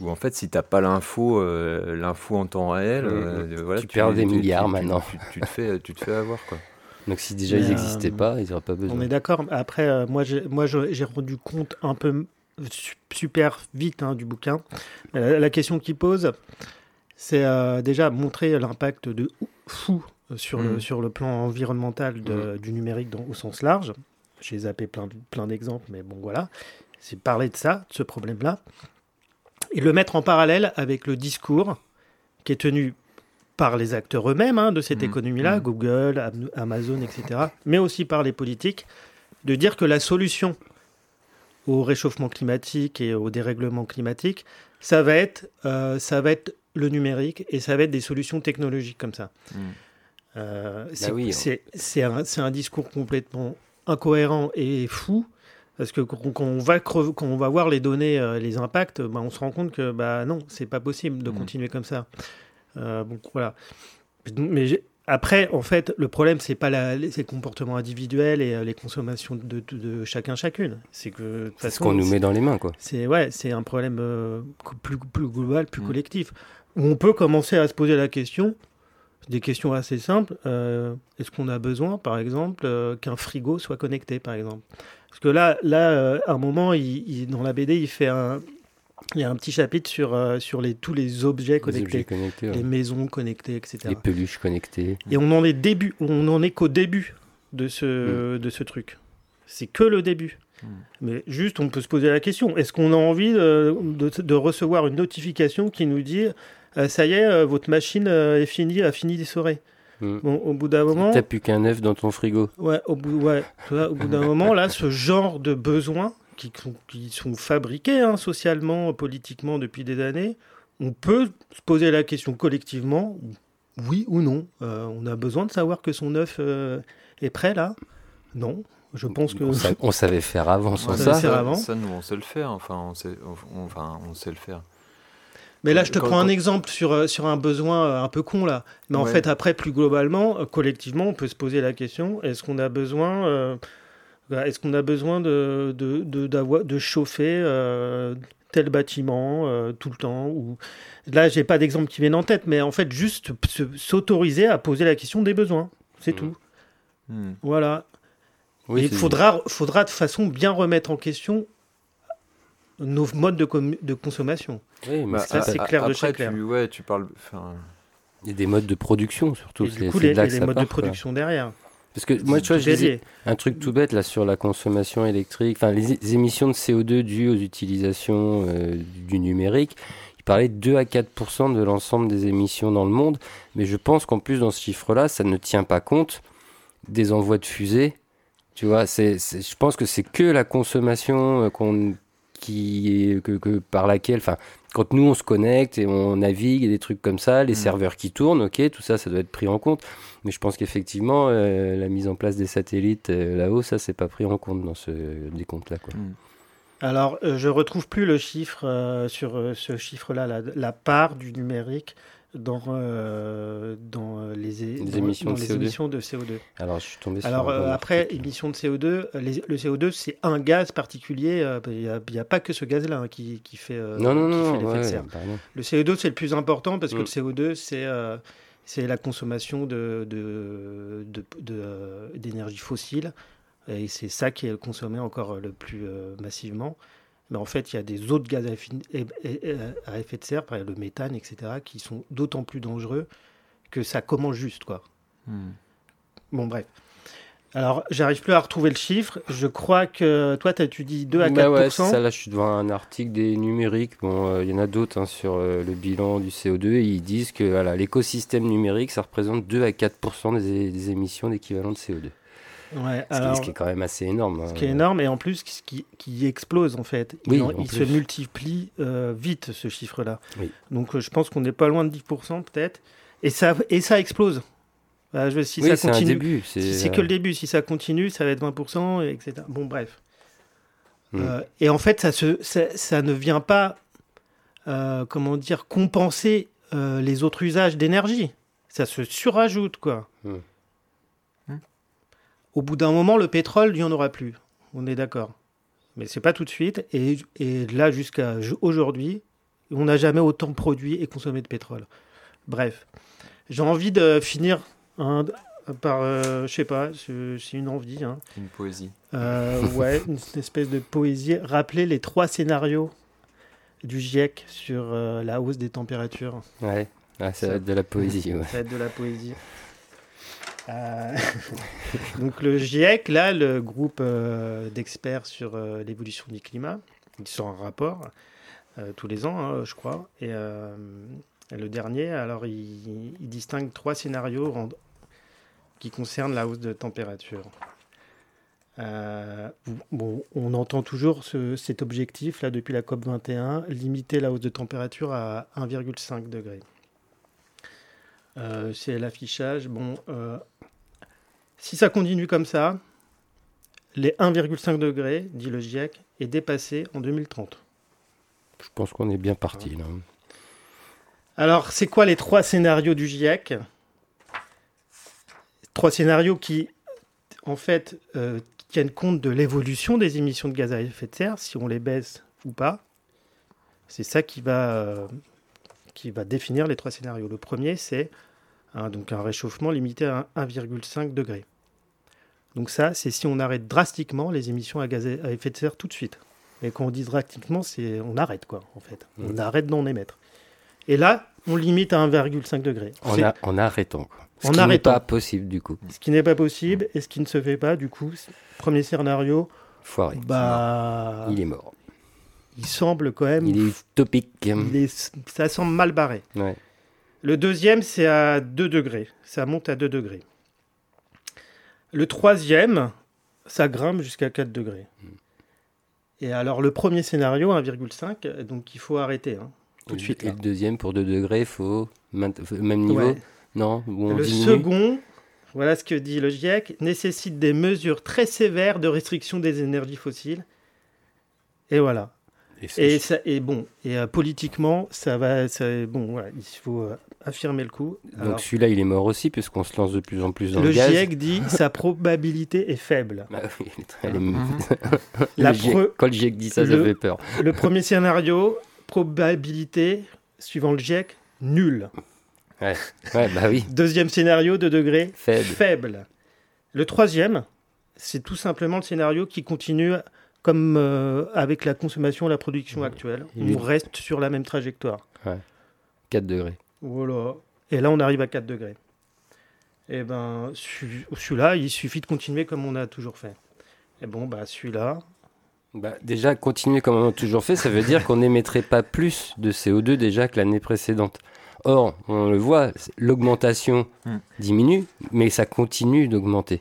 euh, où en fait si t'as pas l'info, euh, l'info en temps réel, euh, voilà, Tu perds des milliards tu- maintenant. Tu, tu te fais, tu te fais avoir quoi. Donc si déjà Mais, ils euh, n'existaient pas, ils n'auraient pas besoin. On est d'accord. Après, euh, moi, j'ai, moi, j'ai rendu compte un peu su- super vite hein, du bouquin. Euh, la question qu'il pose, c'est euh, déjà montrer l'impact de ou- fou euh, sur, le, Mm. sur le plan environnemental de- du numérique dans- au sens large. J'ai zappé plein, plein d'exemples, mais bon, voilà. C'est parler de ça, de ce problème-là, et le mettre en parallèle avec le discours qui est tenu par les acteurs eux-mêmes hein, de cette Mm. économie-là, Mm. Google, Am- Amazon, etc., mais aussi par les politiques, de dire que la solution au réchauffement climatique et au dérèglement climatique, ça va être, euh, ça va être le numérique et ça va être des solutions technologiques comme ça. Mm. Euh, c'est oui, on- c'est- c'est un, c'est un discours complètement incohérent et fou Parce que quand on va, quand on va voir les données, euh, les impacts, bah, on se rend compte que bah, non, c'est pas possible de Mm. continuer comme ça. Euh, bon, voilà. Mais après, en fait, le problème, c'est pas la, les, comportements individuels et euh, les consommations de, de- de chacun chacune. C'est que ce qu'on nous met dans les mains, quoi. c'est ouais, c'est un problème euh, plus, plus global, plus Mm. collectif. On peut commencer à se poser la question, des questions assez simples. euh, Est-ce qu'on a besoin, par exemple, qu'un frigo soit connecté, par exemple? Parce que là, là, euh, à un moment, il, il- dans la BD, il fait un, il y a un petit chapitre sur euh, sur les tous les objets Les connectés, objets connectés, ouais. les maisons connectées, etc. les peluches connectées. Et on en est début, on en est qu'au début de ce, de ce truc. C'est que le début. Mm. Mais juste, on peut se poser la question est-ce qu'on a envie de, de- de recevoir une notification qui nous dit euh, ça y est, euh, votre machine euh, est finie, a fini d'essorer Mm. Bon, au bout d'un moment, T'as plus qu'un œuf dans ton frigo. ouais, au bout, ouais, au bout d'un moment, là, ce genre de besoins qui, sont- qui sont fabriqués hein, socialement, politiquement depuis des années, on peut se poser la question collectivement, oui ou non. Euh, on a besoin de savoir que son œuf euh, est prêt là? Non, je pense que. On, sa- on savait faire avant sans ça. savait faire avant. ça, nous, on sait le faire. Enfin, on sait, on- enfin, on sait le faire. Mais là, je te prends un exemple sur, euh, sur un besoin euh, un peu con, là. Mais en Ouais. fait, après, plus globalement, euh, collectivement, on peut se poser la question est-ce qu'on a besoin, euh, voilà, est-ce qu'on a besoin de, de, de, de chauffer euh, tel bâtiment euh, tout le temps ou... Là, j'ai pas d'exemple qui viennent en tête, mais en fait, juste se- s'autoriser à poser la question des besoins. C'est Mhm. tout. Hmm. Voilà. Oui, il faudra, faudra de façon bien remettre en question nos modes de, de consommation. oui, mais Bah, ça, c'est clair de après, chez clair. Tu, ouais, tu parles. Y a des modes de production surtout. Et C'est du coup, c'est les, de là et les modes part, de quoi. production derrière. Parce que moi, tu vois, je disais un truc tout bête là sur la consommation électrique, enfin les, les émissions de CO2 dues aux utilisations euh, du numérique. Il parlait de 2 à 4% de l'ensemble des émissions dans le monde, mais je pense qu'en plus dans ce chiffre-là, ça ne tient pas compte des envois de fusées. Tu vois, c'est, c'est- je pense que c'est que la consommation euh, qu'on, qui est, que, que par laquelle, enfin, quand nous on se connecte et on navigue et des trucs comme ça, les Mm. serveurs qui tournent, ok, tout ça, ça doit être pris en compte. Mais je pense qu'effectivement, euh, la mise en place des satellites euh, là-haut, ça, c'est pas pris en compte dans ce décompte-là. Quoi. hmm. Alors, euh, je retrouve plus le chiffre euh, sur euh, ce chiffre-là, la, la part du numérique dans, euh, dans euh, les, é- Les dans- émissions dans de les CO2. émissions de CO2. Alors, je suis tombé sur Alors euh, après, émissions de CO2, euh, les- le CO2, c'est un gaz particulier. euh, Il n'y a, pas que ce gaz-là hein, qui, qui fait, euh, Non, non, qui non, fait l'effet de serre. pardon. Le CO2, c'est le plus important parce que Mm. le CO2, c'est euh, c'est la consommation de- de- de- de, euh, d'énergie fossile. Et c'est ça qui est consommé encore le plus euh, massivement. Mais en fait, il y a des autres gaz à effet, de serre, par exemple le méthane, etc., qui sont d'autant plus dangereux que ça commence juste. quoi. Hmm. Bon, bref. Alors, j'arrive plus à retrouver le chiffre. Je crois que toi, t'as- tu dis 2 à 4 Bah ouais, c'est ça, là, je suis devant un article des numériques. Bon, euh, il y en a d'autres hein, sur euh, le bilan du CO2 et ils disent que voilà, l'écosystème numérique, ça représente 2 à 4 des, é- des émissions d'équivalent de CO2. Ouais, Ce, qui- alors, ce qui est quand même assez énorme. Ce hein. qui est énorme et en plus ce qui, qui explose en fait. Il, Oui, en- il se multiplie euh, vite ce chiffre-là. Oui. Donc euh, je pense qu'on n'est pas loin de 10% peut-être. Et ça, et ça explose. Je- si oui, ça c'est un continue, début. si C'est que le début, si ça continue, ça va être 20%, et etc. Bon bref. Mm. Euh, et en fait, ça, se, ça, ça ne vient pas, euh, comment dire, compenser euh, les autres usages d'énergie. Ça se surajoute, quoi. Mm. Au bout d'un moment, le pétrole, il n'y en aura plus. On est d'accord. Mais c'est pas tout de suite. Et, et là, jusqu'à aujourd'hui, on n'a jamais autant produit et consommé de pétrole. Bref. J'ai envie de finir hein, par, euh, je sais pas, c'est c'est une envie. hein. Une poésie. Euh, ouais, une espèce de poésie. Rappeler les trois scénarios du GIEC sur euh, la hausse des températures. Ouais, Ah, ça Ça- va être de la poésie. ouais. Ça va être de la poésie. Euh, Donc le GIEC, là, le groupe euh, d'experts sur euh, l'évolution du climat, ils sort un rapport tous les ans, hein, je crois. Et le dernier, alors, il, distingue trois scénarios en- qui concernent la hausse de température. On entend toujours ce- cet objectif là depuis la COP 21, limiter la hausse de température à 1,5 degré. Euh, c'est l'affichage. Bon, euh, si ça continue comme ça, les 1,5 degrés, dit le GIEC, est dépassé en 2030. Je pense qu'on est bien parti là. Alors, c'est quoi les trois scénarios du GIEC? Trois scénarios qui, en fait, euh, tiennent compte de l'évolution des émissions de gaz à effet de serre, si on les baisse ou pas. C'est ça qui va, euh, qui va définir les trois scénarios. Le premier, c'est un, donc un réchauffement limité à 1,5 degré. Donc ça, c'est si on arrête drastiquement les émissions à gaz à effet de serre tout de suite. Et quand on dit drastiquement, c'est on arrête quoi, en fait. On Mm. arrête d'en émettre. Et là, on limite à 1,5 degré. En, a- en arrêtant. Quoi. Ce En qui n'est pas possible du coup. Ce qui n'est pas possible et ce qui ne se fait pas, du coup, premier scénario, Foiré. bah, Il est mort. il semble quand même, Il est utopique. il est- ça semble mal barré. Ouais. Le deuxième, c'est à 2 degrés. Ça monte à 2 degrés. Le troisième, ça grimpe jusqu'à 4 degrés. Et alors, le premier scénario, 1,5, donc il faut arrêter. hein, tout de Et- suite. Et le deuxième, pour 2 degrés, il faut faut- même niveau Ouais. Non on Le diminue second, voilà ce que dit le GIEC, nécessite des mesures très sévères de restriction des énergies fossiles. Et voilà. Et c'est- Et, ça, et bon, et euh, politiquement, ça va. ça- bon, voilà, il faut euh, affirmer le coup. Donc celui-là, il est mort aussi, puisqu'on se lance de plus en plus dans le, le gaz. GIEC dit sa probabilité est faible. Bah oui, elle est-. La le GIEC- pre- Quand le GIEC dit ça, ça le- fait peur. Le premier scénario, probabilité, suivant le GIEC, nulle. Ouais, bah oui, Deuxième scénario, 2 degrés, faible. faible. Le troisième, c'est tout simplement le scénario qui continue comme euh, avec la consommation et la production actuelle. On reste sur la même trajectoire. 4 degrés. Voilà. Et là, on arrive à 4 degrés. Et ben, celui- celui-là, il suffit de continuer comme on a toujours fait. Et bon, bah, celui-là, Bah, déjà, continuer comme on a toujours fait, ça veut dire qu'on n'émettrait pas plus de CO2 déjà que l'année précédente. Or, on le voit, l'augmentation Hmm. diminue, mais ça continue d'augmenter.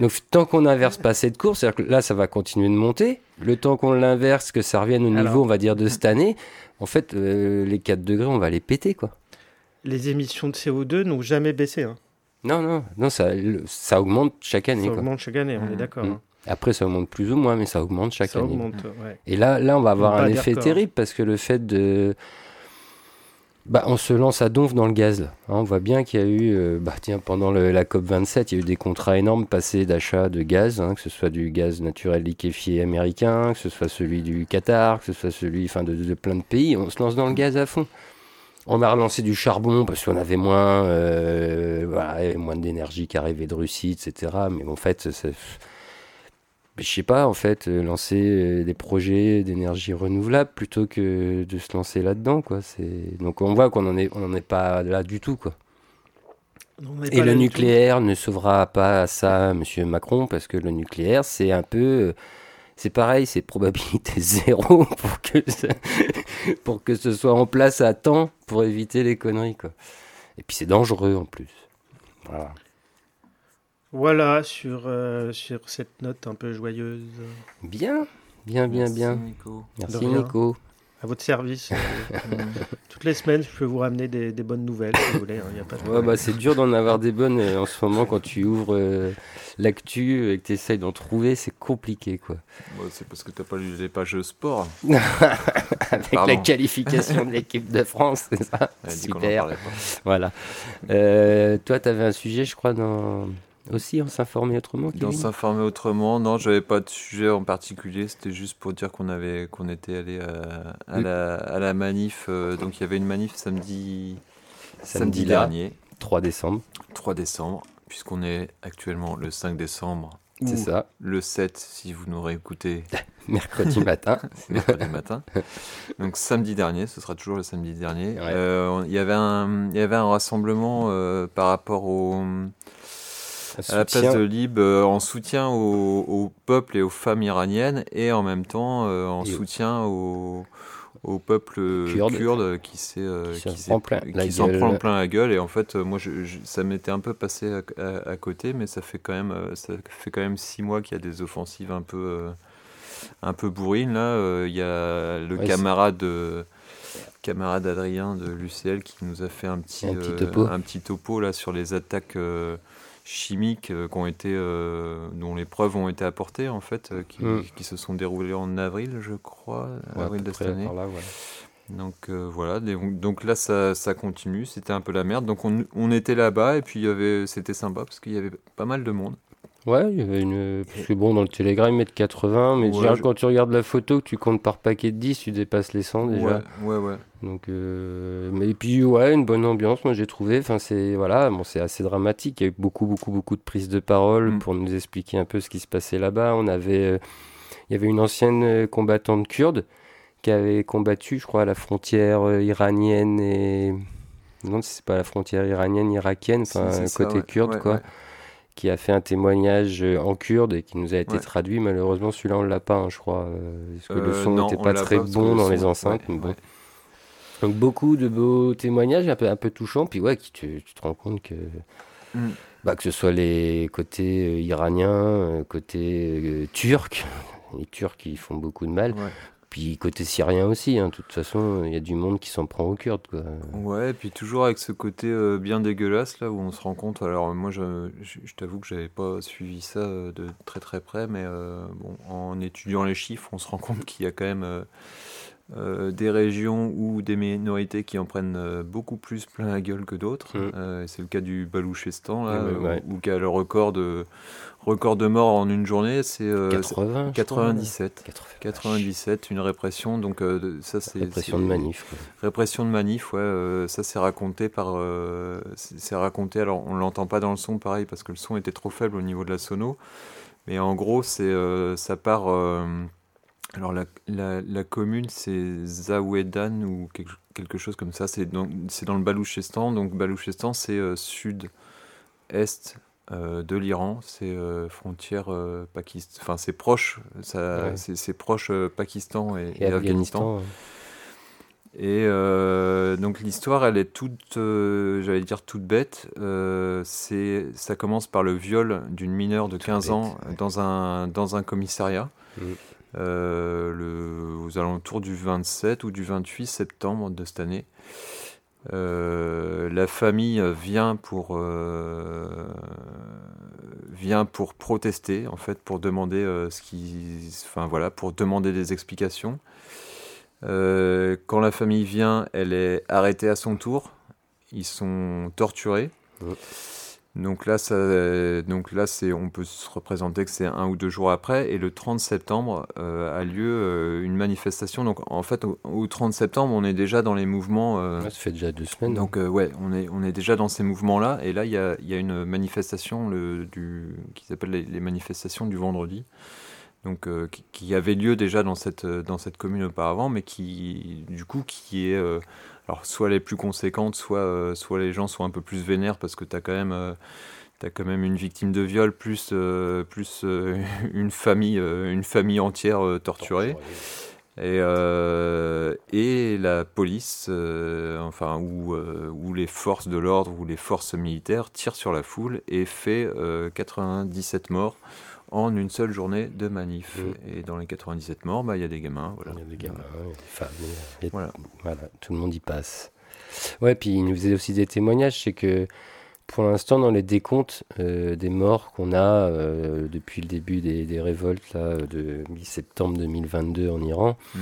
Donc, tant qu'on n'inverse pas cette course, c'est-à-dire que là, ça va continuer de monter. Le temps qu'on l'inverse, que ça revienne au Alors. niveau, on va dire, de cette année, en fait, euh, les 4 degrés, on va les péter, quoi. les émissions de CO2 n'ont jamais baissé. hein. Non, non, non, ça, le- ça augmente chaque année, Ça quoi. augmente chaque année, on est d'accord. Mhm. hein. Après, ça augmente plus ou moins, mais ça augmente chaque Ça année. augmente, ouais. Et là, là, on va avoir un effet terrible parce que le fait de. Bah, on se lance à donf dans le gaz. Hein, on voit bien qu'il y a eu, euh, bah, tiens, pendant la COP27, il y a eu des contrats énormes passés d'achat de gaz, hein, que ce soit du gaz naturel liquéfié américain, que ce soit celui du Qatar, que ce soit celui enfin, de, de plein de pays. On se lance dans le gaz à fond. On a relancé du charbon parce qu'on avait moins, euh, moins d'énergie qui arrivait de Russie, etc. Mais en fait, c'est- je sais pas, en fait, euh, lancer euh, des projets d'énergie renouvelable plutôt que de se lancer là-dedans, quoi. C'est donc on voit qu'on en est, on en est pas là du tout, quoi. Et le nucléaire ne sauvera pas ça, Monsieur Macron, parce que le nucléaire, c'est un peu, euh, c'est pareil, c'est probabilité zéro pour que ça- pour que ce soit en place à temps pour éviter les conneries, quoi. Et puis c'est dangereux en plus. Voilà. Voilà, sur, euh, sur cette note un peu joyeuse. Bien, bien, bien, Merci, bien. Nico. Merci. Nico. À votre service. euh, toutes les semaines, je peux vous ramener des, des bonnes nouvelles, si vous voulez. hein, y a pas de Ouais, bah, c'est dur d'en avoir des bonnes euh, en ce moment quand tu ouvres euh, l'actu et que tu essayes d'en trouver, c'est compliqué quoi. C'est parce que t'as pas lu les pages sport. Avec Pardon. la qualification de l'équipe de France, c'est ça Super. Voilà. Euh, toi, tu avais un sujet, je crois, dans... aussi, on s'informer autrement Dans s'informer autrement, non, j'avais pas de sujet en particulier. C'était juste pour dire qu'on avait, qu'on était allé à, à Oui. la, à la manif. euh, donc il y avait une manif samedi, Samedi samedi là. dernier, 3 décembre, 3 décembre, puisqu'on est actuellement le 5 décembre. c'est ça, Le 7, si vous nous réécoutez, mercredi matin. mercredi matin. Donc samedi dernier, ce sera toujours le samedi dernier. Ouais. Euh, Il y avait un, il y avait un rassemblement euh, par rapport au, à la place de Lib euh, en soutien au, au peuple et aux femmes iraniennes et en même temps euh, en Et soutien au, au peuple Kurde. kurde, qui euh, s'en s'est- prend plein la gueule. prend plein la gueule et en fait euh, moi je, je- ça m'était un peu passé à, à- à côté mais ça fait quand même euh, ça fait quand même six mois qu'il y a des offensives un peu euh, un peu bourrines là Euh, il y a le Ouais, camarade euh, camarade Adrien de l'UCL qui nous a fait un petit Un petit euh, topo. un petit topo là sur les attaques euh, chimiques qui ont été, dont les preuves ont été apportées en fait, qui, mm. qui, se sont déroulées en avril, je crois, avril de cette année. Donc voilà, donc là ça, ça continue, c'était un peu la merde. Donc on, on était là-bas et puis c'était sympa parce qu'il y avait pas mal de monde. Ouais, il y avait une. Parce que bon, dans le Telegram, ils mettent 80, mais déjà, quand tu regardes la photo, que tu comptes par paquet de 10, tu dépasses les 100 déjà. Ouais, ouais, Donc, euh... mais puis, ouais, une bonne ambiance, moi j'ai trouvé. Enfin, c'est voilà, bon, c'est assez dramatique. Il y a eu beaucoup, beaucoup, beaucoup de prises de parole mm. pour nous expliquer un peu ce qui se passait là-bas. On avait. Euh, il y avait une ancienne euh, combattante kurde qui avait combattu, je crois, à la frontière iranienne et. Non, c'est pas la frontière iranienne, irakienne, enfin, côté kurde, quoi qui a fait un témoignage euh, en kurde et qui nous a été traduit. Malheureusement, celui-là, on l'a pas, hein, je crois, euh, parce que le euh, son n'était pas très bon dans les enceintes. Donc beaucoup de beaux témoignages, un peu, un peu touchants, puis ouais, qui, tu, te rends compte que, mm. bah, que ce soit les côtés iraniens, côté turcs, les Turcs qui font beaucoup de mal, puis côté syrien aussi, hein, de toute façon, il y a du monde qui s'en prend aux Kurdes. Quoi. Ouais, et puis toujours avec ce côté euh, bien dégueulasse, là où on se rend compte. Alors, moi, je, je, t'avoue que j'avais pas suivi ça euh, de très très près, mais euh, bon, en étudiant les chiffres, on se rend compte qu'il y a quand même des régions ou des minorités qui en prennent beaucoup plus plein la gueule que d'autres. Mm. C'est le cas du Balouchistan, là, où, qui a le record de, record de morts en une journée, c'est 97. 97, une répression. Donc ça, c'est répression de manif. Répression de manif, ouais. ça, c'est raconté par, c'est raconté. Alors, on l'entend pas dans le son, pareil, parce que le son était trop faible au niveau de la sono. Mais en gros, c'est ça part alors la, la, commune c'est Zaouedan ou quelque, chose comme ça, c'est dans, dans le Balouchistan, donc Balouchistan c'est euh, sud-est euh, de l'Iran, c'est euh, frontière Pakistan, enfin c'est proche, ça, c'est, proche Pakistan et, Afghanistan. Et donc l'histoire, elle est toute, j'allais dire toute bête. c'est, ça commence par le viol d'une mineure de 15 ans dans un dans un commissariat. Mm. Euh, le, aux alentours du 27 ou du 28 septembre de cette année. Euh, la famille vient pour euh, vient pour protester en fait pour demander ce qui enfin voilà pour demander des explications. Quand la famille vient elle est arrêtée à son tour. Ils sont torturés donc là, ça, donc là c'est, on peut se représenter que c'est un ou deux jours après. Et le 30 septembre euh, a lieu euh, une manifestation. Donc en fait, au, 30 septembre, on est déjà dans les mouvements. Euh, ça fait déjà deux semaines. Donc ouais, on est, on est déjà dans ces mouvements-là. Et là, il y a, y a, une manifestation le, du, qui s'appelle les, manifestations du vendredi. Donc qui, qui, avait lieu déjà dans cette, dans cette commune auparavant, mais qui du coup qui est alors soit les plus conséquentes, soit, euh, soit les gens sont un peu plus vénères parce que tu as quand même euh, as quand même une victime de viol plus, euh, plus une, famille, une famille entière torturée. Et, et, la police, enfin, ou, ou les forces de l'ordre ou les forces militaires tirent sur la foule et fait 97 morts en une seule journée de manif. Mm. Et dans les 97 morts, bah, il y a des gamins. Voilà. Il y a des gamins, il y a des femmes. voilà. voilà. tout le monde y passe. Ouais, puis il nous faisait aussi des témoignages, c'est que pour l'instant, dans les décomptes euh, des morts qu'on a euh, depuis le début des, des, révoltes là, de mi-septembre 2022 en Iran, mm.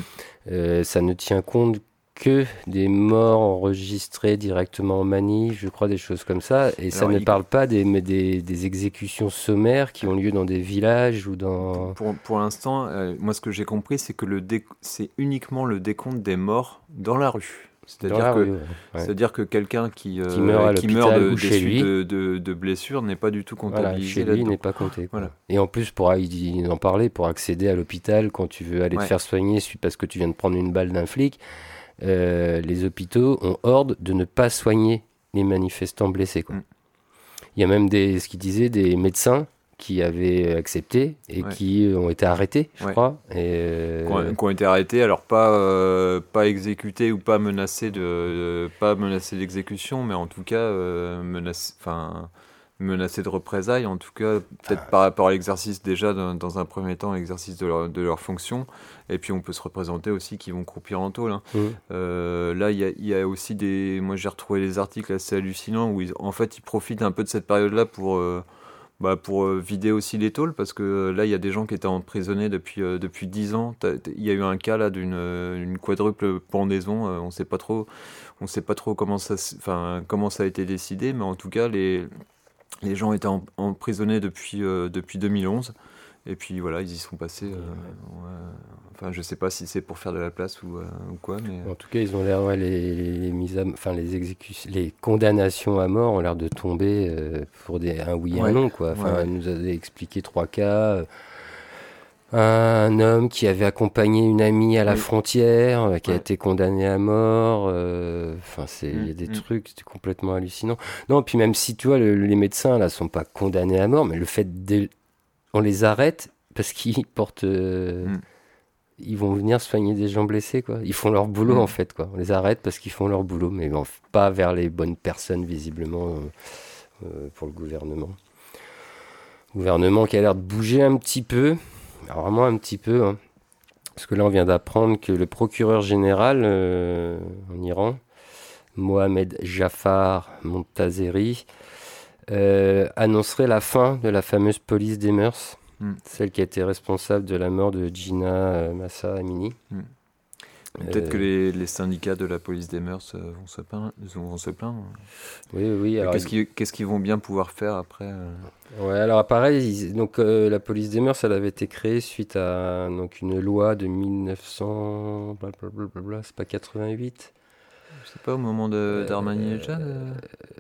euh, ça ne tient compte que des morts enregistrés directement en manif, je crois, des choses comme ça. Et ça ne parle pas des, des, des, exécutions sommaires qui ont lieu dans des villages ou dans... Pour, pour l'instant, euh, moi ce que j'ai compris, c'est que le c'est uniquement le décompte des morts dans la rue. C'est-à-dire que, c'est-à-dire que quelqu'un qui, euh, qui meurt, qui meurt de, chez lui. De, de, blessures n'est pas du tout comptabilisé. Voilà, chez lui n'est pas compté. Voilà. Et en plus, pour en parler, pour accéder à l'hôpital quand tu veux aller te faire soigner parce que tu viens de prendre une balle d'un flic, euh, les hôpitaux ont ordre de ne pas soigner les manifestants blessés. Quoi. Mm. Il y a même des, ce qu'ils disaient, des médecins qui avaient accepté et qui ont été arrêtés, je crois. Et euh, qui, ont, été arrêtés, alors pas, euh, pas exécutés ou pas menacés de, pas menacés d'exécution, mais en tout cas menacés, enfin menacés de représailles, en tout cas, peut-être ah. par rapport à l'exercice déjà, dans, un premier temps, l'exercice de leur, de leur fonction. Et puis on peut se représenter aussi qu'ils vont croupir en tôle. Hein. Mmh. Euh, là, il y, y a, aussi des. Moi, j'ai retrouvé des articles assez hallucinants où, en fait, ils profitent un peu de cette période-là pour. Euh, bah, pour euh, vider aussi les tôles, parce que là, il y a des gens qui étaient emprisonnés depuis, euh, depuis 10 ans. Il y a eu un cas là d'une une quadruple pendaison. on ne sait pas trop, on sait pas trop comment, ça, comment ça a été décidé, mais en tout cas, les, les gens étaient emprisonnés depuis, depuis 2011. Et puis voilà, ils y sont passés. Enfin, je sais pas si c'est pour faire de la place ou, quoi, mais en tout cas, ils ont l'air les, les, mises, enfin les exécutions, les condamnations à mort ont l'air de tomber pour des un oui et un non quoi. Enfin, elle nous avait expliqué trois cas. Un homme qui avait accompagné une amie à la frontière, qui a été condamné à mort. Enfin, c'est il y a des mmh, mmh. trucs, c'était complètement hallucinant. Non, puis même si tu vois, les médecins là sont pas condamnés à mort, mais le fait on les arrête parce qu'ils portent mmh ils vont venir soigner des gens blessés, quoi. Ils font leur boulot, mm. en fait, quoi. On les arrête parce qu'ils font leur boulot, mais pas vers les bonnes personnes, visiblement, euh, euh, pour le gouvernement. Gouvernement qui a l'air de bouger un petit peu, vraiment un petit peu, hein. parce que là, on vient d'apprendre que le procureur général euh, en Iran, Mohamed Jafar Montazeri, annoncerait la fin de la fameuse police des mœurs Hmm. celle qui a été responsable de la mort de Gina euh, Massa Amini. Hmm. Peut-être que euh, les, syndicats de la police des mœurs euh, vont se plaindre. Vont se plaindre. Oui, oui. Qu'est-ce qu'ils vont bien pouvoir faire après Ouais, alors pareil, donc la police des mœurs, elle avait été créée suite à donc une loi de 1900, c'est pas 88. C'est pas au moment de d'Armani déjà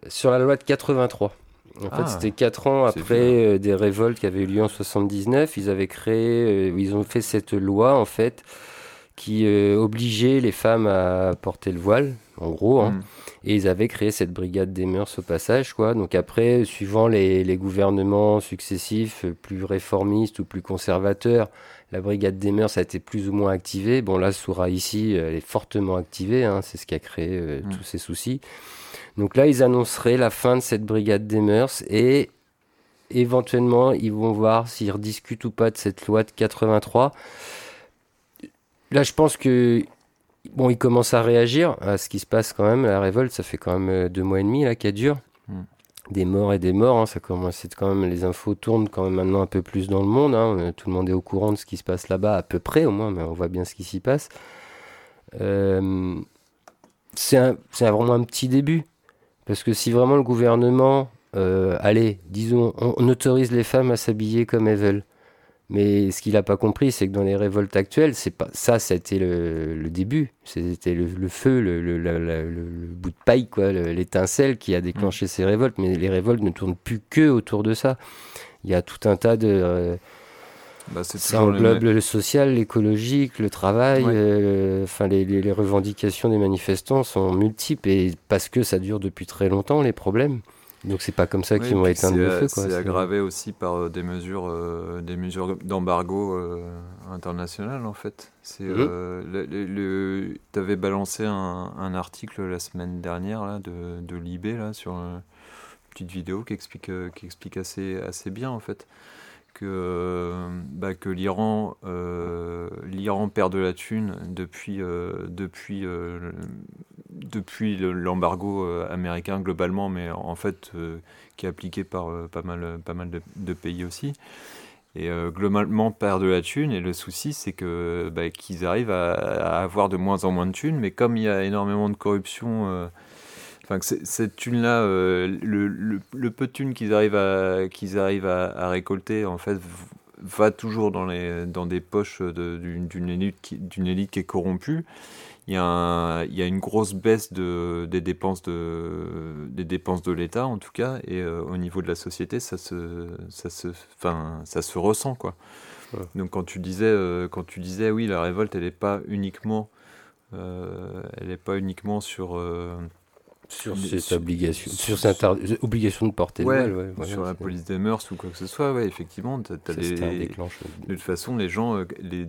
Sur la loi de 83. En fait, ah, c'était 4 ans après euh, des révoltes qui avaient eu lieu en 79. Ils avaient créé, euh, ils ont fait cette loi en fait qui euh, obligeait les femmes à porter le voile, en gros. Hein. Mm. Et ils avaient créé cette brigade des mœurs au passage, quoi. Donc après, suivant les, les, gouvernements successifs, plus réformistes ou plus conservateurs, la brigade des mœurs a été plus ou moins activée. Bon, là, Soura ici, elle est fortement activée. Hein. C'est ce qui a créé mm. tous ces soucis. Donc là, ils annonceraient la fin de cette brigade des mœurs et éventuellement, ils vont voir s'ils rediscutent ou pas de cette loi de 83. Là, je pense que bon, ils commencent à réagir à ce qui se passe quand même. La révolte, ça fait quand même euh, deux mois et demi là qu'elle dure. Hmm. Des morts et des morts, hein, ça commence quand même. Les infos tournent quand même maintenant un peu plus dans le monde. Hein. Tout le monde est au courant de ce qui se passe là-bas, à peu près au moins, mais on voit bien ce qui s'y passe. Euh, c'est vraiment un petit début. Parce que si vraiment le gouvernement, euh, allez, disons, on, autorise les femmes à s'habiller comme elles veulent. Mais ce qu'il n'a pas compris, c'est que dans les révoltes actuelles, c'est pas ça, c'était le, le, début. C'était le, feu, le, le, bout de paille, quoi, l'étincelle qui a déclenché mm. ces révoltes. Mais les révoltes ne tournent plus que autour de ça. Il y a tout un tas de euh, bah, ça englobe le social, l'écologique, le travail. Euh, enfin, les, les, revendications des manifestants sont multiples et parce que ça dure depuis très longtemps les problèmes. Donc c'est pas comme ça qu'ils vont éteindre le feu. C'est aggravé aussi par euh, des mesures, euh, des mesures d'embargo international en fait. C'est mmh. le, tu avais balancé un, un, article la semaine dernière là de, de Libé là sur une petite vidéo qui explique qui explique assez assez bien en fait que, bah, que l'Iran euh, l'Iran perd de la thune depuis, euh, depuis, euh, depuis l'embargo américain globalement, mais en fait qui est appliqué par pas mal, pas mal de, pays aussi. Et globalement perd de la thune, et le souci c'est que bah, qu'ils arrivent à, avoir de moins en moins de thunes, mais comme il y a énormément de corruption Enfin, cette thune-là, euh, le, peu de thunes qu'ils arrivent, à, qu'ils arrivent à, récolter, en fait, va toujours dans, les, dans des poches d'une, élite qui, d'une élite qui est corrompue. Il y, a il y a une grosse baisse de, des, dépenses de, des dépenses de l'État, en tout cas, et euh, au niveau de la société, ça se, ça se, enfin, ça se ressent, quoi. Donc quand tu disais, euh, quand tu disais, oui, la révolte, elle n'est pas uniquement, elle n'est pas uniquement sur sur cette obligation, sur cette obligation de porter ouais, ouais, sur la police des mœurs ou quoi que ce soit, ouais, effectivement, as, as les, de toute façon, les gens, euh, les,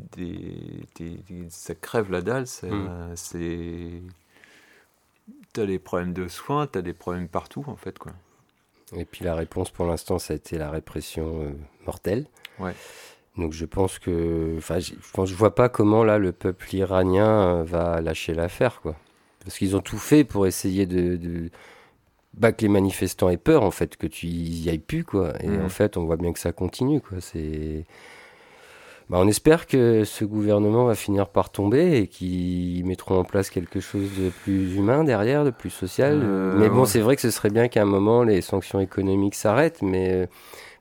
ça crève la dalle, c'est, hmm. t'as les problèmes de soins, t'as des problèmes partout en fait, quoi. Et puis la réponse pour l'instant, ça a été la répression euh, mortelle. Ouais. Donc je pense que, enfin, je, je vois pas comment là le peuple iranien euh, va lâcher l'affaire, quoi parce qu'ils ont tout fait pour essayer de, bah, que les manifestants aient peur en fait, que tu y ailles plus quoi. Et Mhm. en fait, on voit bien que ça continue quoi. C'est bah, on espère que ce gouvernement va finir par tomber et qu'ils mettront en place quelque chose de plus humain derrière, de plus social. Euh, mais bon, ouais. c'est vrai que ce serait bien qu'à un moment les sanctions économiques s'arrêtent, mais euh,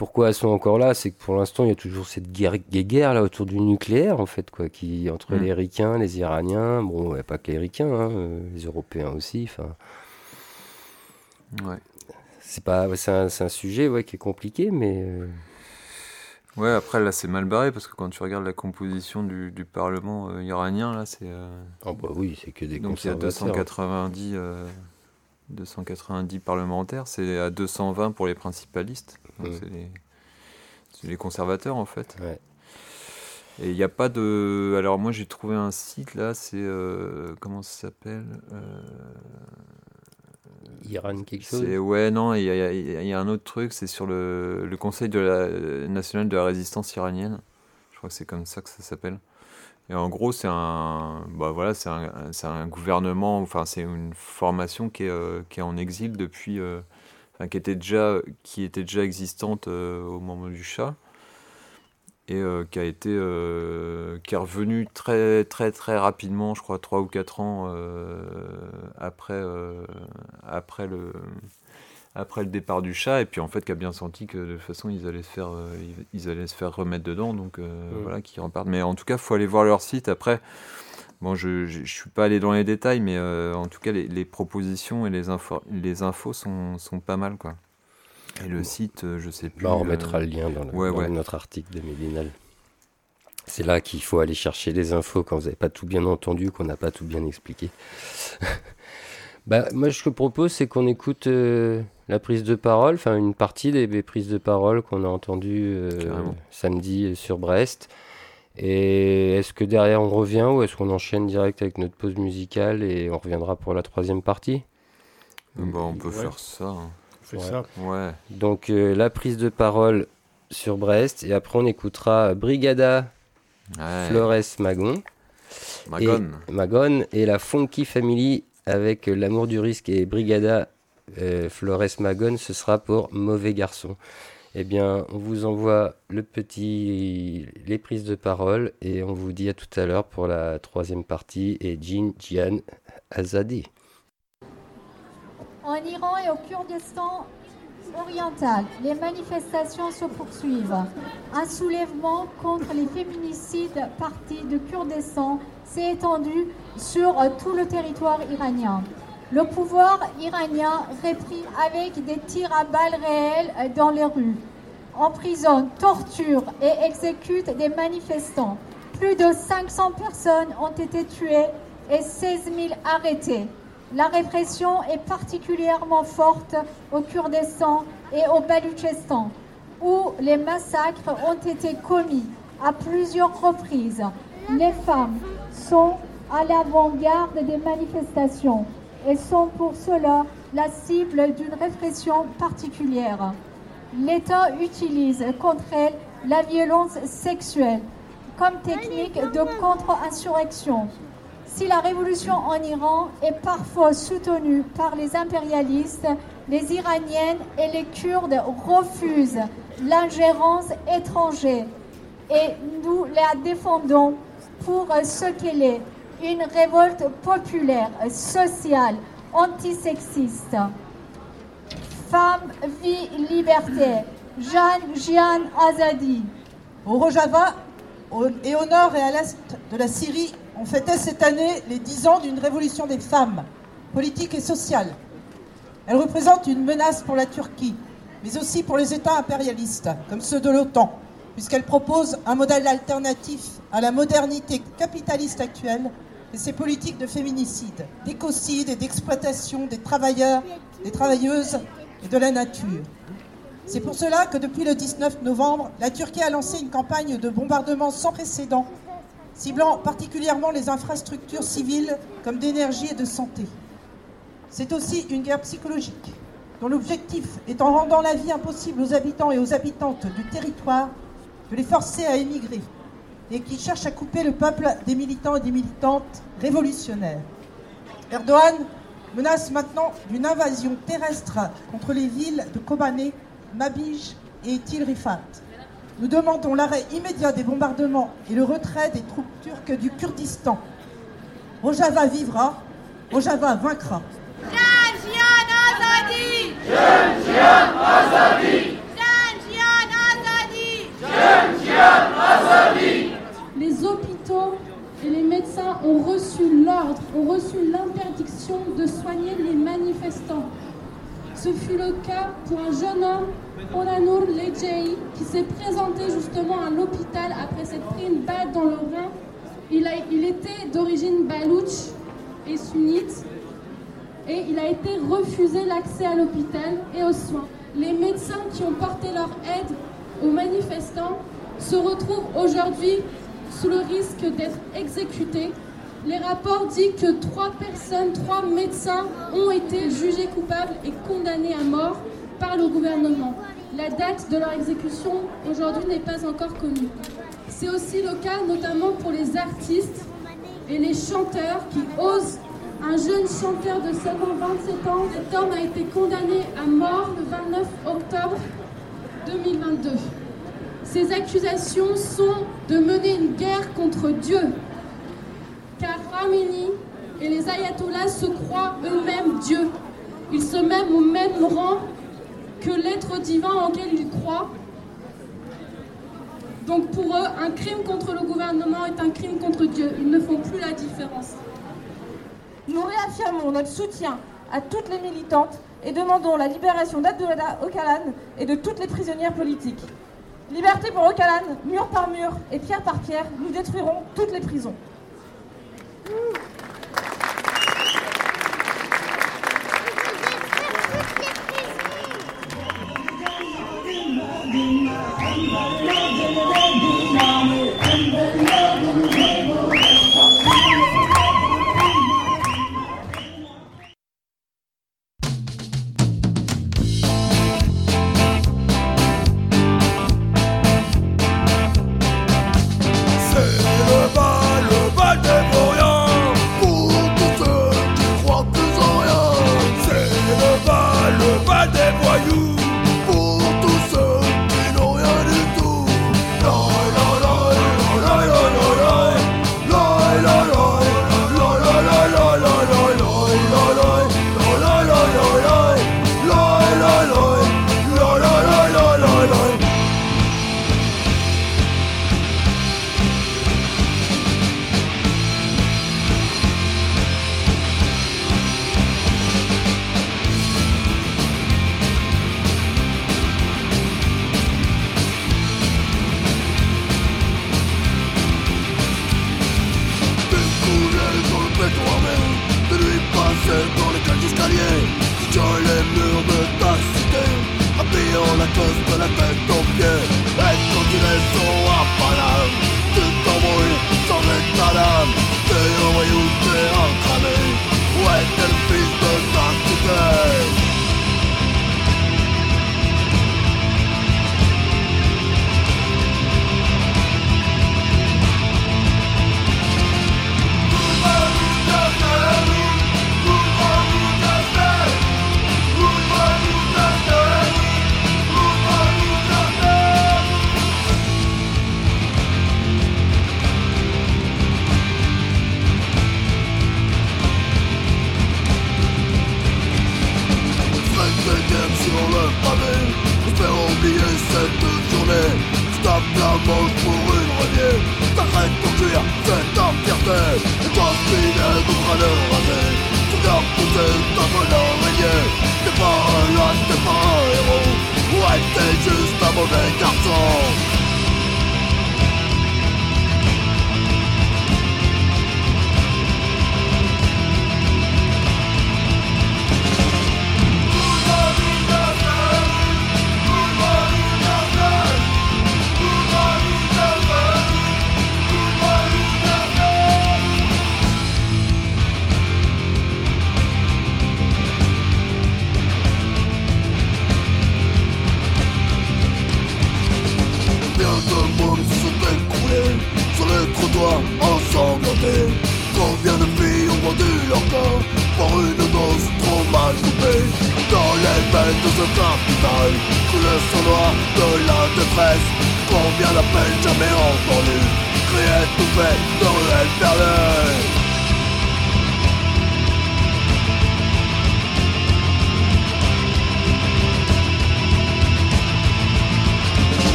pourquoi elles sont encore là C'est que pour l'instant, il y a toujours cette guerre, guerre là autour du nucléaire en fait, quoi, qui entre Mm. les Ricains, les Iraniens, bon, ouais, pas que les Ricains, hein, euh, les Européens aussi. Enfin, Ouais. c'est pas, c'est un, sujet ouais, qui est compliqué, mais euh, Ouais, après là c'est mal barré parce que quand tu regardes la composition du, du Parlement euh, iranien, là c'est. euh, oh, bah oui, c'est que des donc il y a conservateurs. 290, 290 parlementaires, c'est à 220 pour les principalistes. Donc Mm. c'est les, c'est les conservateurs en fait. Ouais. Et il n'y a pas de. Alors moi j'ai trouvé un site là, c'est. euh, comment ça s'appelle Euh, Iran quelque chose. C'est ouais non, il y, a- y y un autre truc, c'est sur le, le Conseil de la, national de la résistance iranienne. Je crois que c'est comme ça que ça s'appelle. Et en gros, c'est un, bah voilà, c'est un, un gouvernement, enfin c'est une formation qui est, euh, qui est en exil depuis, euh, qui était déjà, qui était déjà existante euh, au moment du Shah et qui a été, qui est revenu très très très rapidement, je crois trois ou quatre ans après, après le après le départ du chat et puis en fait qui a bien senti que de toute façon ils allaient se faire euh, ils, allaient se faire remettre dedans donc euh, Mm. voilà qui repartent mais en tout cas faut aller voir leur site après bon je, je, je suis pas allé dans les détails mais euh, en tout cas les, les propositions et les infos les infos sont, sont pas mal quoi et le site euh, je sais plus Bah, on euh, remettra le lien dans, le- ouais, dans ouais. notre article de Mélinal. C'est là qu'il faut aller chercher les infos quand vous n'avez pas tout bien entendu, qu'on n'a pas tout bien expliqué. bah, moi, ce que je propose, c'est qu'on écoute la prise de parole, enfin une partie des, des prises de parole qu'on a entendues euh, samedi euh, sur Brest. Et est-ce que derrière on revient ou est-ce qu'on enchaîne direct avec notre pause musicale et on reviendra pour la troisième partie? Bah, on peut Ouais. faire ça hein. On fait Ouais. ça. ouais Donc euh, la prise de parole sur Brest et après on écoutera Brigada ouais Flores Magon Magone et Magone et la Funky Family avec l'amour du risque et Brigada Flores Magone ce sera pour mauvais garçon. Eh bien, on vous envoie le petit les prises de parole et on vous dit à tout à l'heure pour la troisième partie et Jean Jian Azadi. En Iran et au Kurdistan oriental, les manifestations se poursuivent. Un soulèvement contre les féminicides partis de Kurdistan s'est étendu sur euh, tout le territoire iranien. Le pouvoir iranien réprime avec des tirs à balles réelles euh, dans les rues, emprisonne, torture et exécute des manifestants. Plus de 500 personnes ont été tuées et 16 000 arrêtées. La répression est particulièrement forte au Kurdistan et au Baloutchistan, où les massacres ont été commis à plusieurs reprises. Les femmes sont à l'avant-garde des manifestations et sont pour cela la cible d'une répression particulière. L'État utilise contre elles la violence sexuelle comme technique de contre-insurrection. Si la révolution en Iran est parfois soutenue par les impérialistes, les Iraniennes et les Kurdes refusent l'ingérence étrangère et nous la défendons pour ce qu'elle est, une révolte populaire, sociale, antisexiste. Femme, vie, liberté. Jeanne Jian Azadi. Au Rojava et au nord et à l'est de la Syrie, on fêtait cette année les 10 ans d'une révolution des femmes, politique et sociale. Elle représente une menace pour la Turquie, mais aussi pour les États impérialistes, comme ceux de l'OTAN, puisqu'elle propose un modèle alternatif à la modernité capitaliste actuelle et ses politiques de féminicide, d'écocide et d'exploitation des travailleurs, des travailleuses et de la nature. C'est pour cela que depuis le 19 novembre, la Turquie a lancé une campagne de bombardement sans précédent, ciblant particulièrement les infrastructures civiles comme d'énergie et de santé. C'est aussi une guerre psychologique, dont l'objectif est en rendant la vie impossible aux habitants et aux habitantes du territoire de les forcer à émigrer, et qui cherche à couper le peuple des militants et des militantes révolutionnaires. Erdogan menace maintenant d'une invasion terrestre contre les villes de Kobané, Mabij et Til Rifat. Nous demandons l'arrêt immédiat des bombardements et le retrait des troupes turques du Kurdistan. Rojava vivra, Rojava vaincra. Médecins ont reçu l'ordre, ont reçu l'interdiction de soigner les manifestants. Ce fut le cas pour un jeune homme, Onanour Lejei, qui s'est présenté justement à l'hôpital après s'être pris une balle dans le rein. Il, a, il était d'origine balouche et sunnite et il a été refusé l'accès à l'hôpital et aux soins. Les médecins qui ont porté leur aide aux manifestants se retrouvent aujourd'hui sous le risque d'être exécutés. Les rapports disent que trois personnes, trois médecins ont été jugés coupables et condamnés à mort par le gouvernement. La date de leur exécution aujourd'hui n'est pas encore connue. C'est aussi le cas notamment pour les artistes et les chanteurs qui osent. Un jeune chanteur de seulement 27 ans, cet homme a été condamné à mort le 29 octobre 2022. Ces accusations sont de mener une guerre contre Dieu. Car Ramini et les ayatollahs se croient eux-mêmes Dieu. Ils se mettent au même rang que l'être divin auquel ils croient. Donc pour eux, un crime contre le gouvernement est un crime contre Dieu. Ils ne font plus la différence. Nous réaffirmons notre soutien à toutes les militantes et demandons la libération d'Abdullah Ocalan et de toutes les prisonnières politiques. Liberté pour Ocalan, mur par mur et pierre par pierre, nous détruirons toutes les prisons.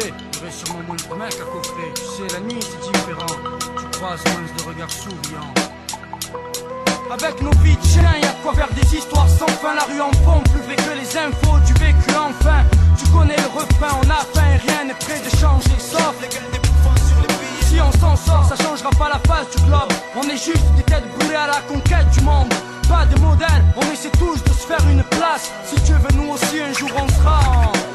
J'aurais sûrement moins de mecs à coffrer. Tu sais, la nuit c'est différent, tu croises moins de regards souriants. Avec nos vies de chien, y a quoi faire des histoires sans fin. La rue en pompe, plus vrai que les infos du vécu enfin. Tu connais le refrain, on a faim, rien n'est prêt de changer, sauf les des sur les billets. Si on s'en sort, ça changera pas la face du globe. On est juste des têtes bourrées à la conquête du monde. Pas de modèle, on essaie tous de se faire une place. Si tu veux, nous aussi un jour on sera en.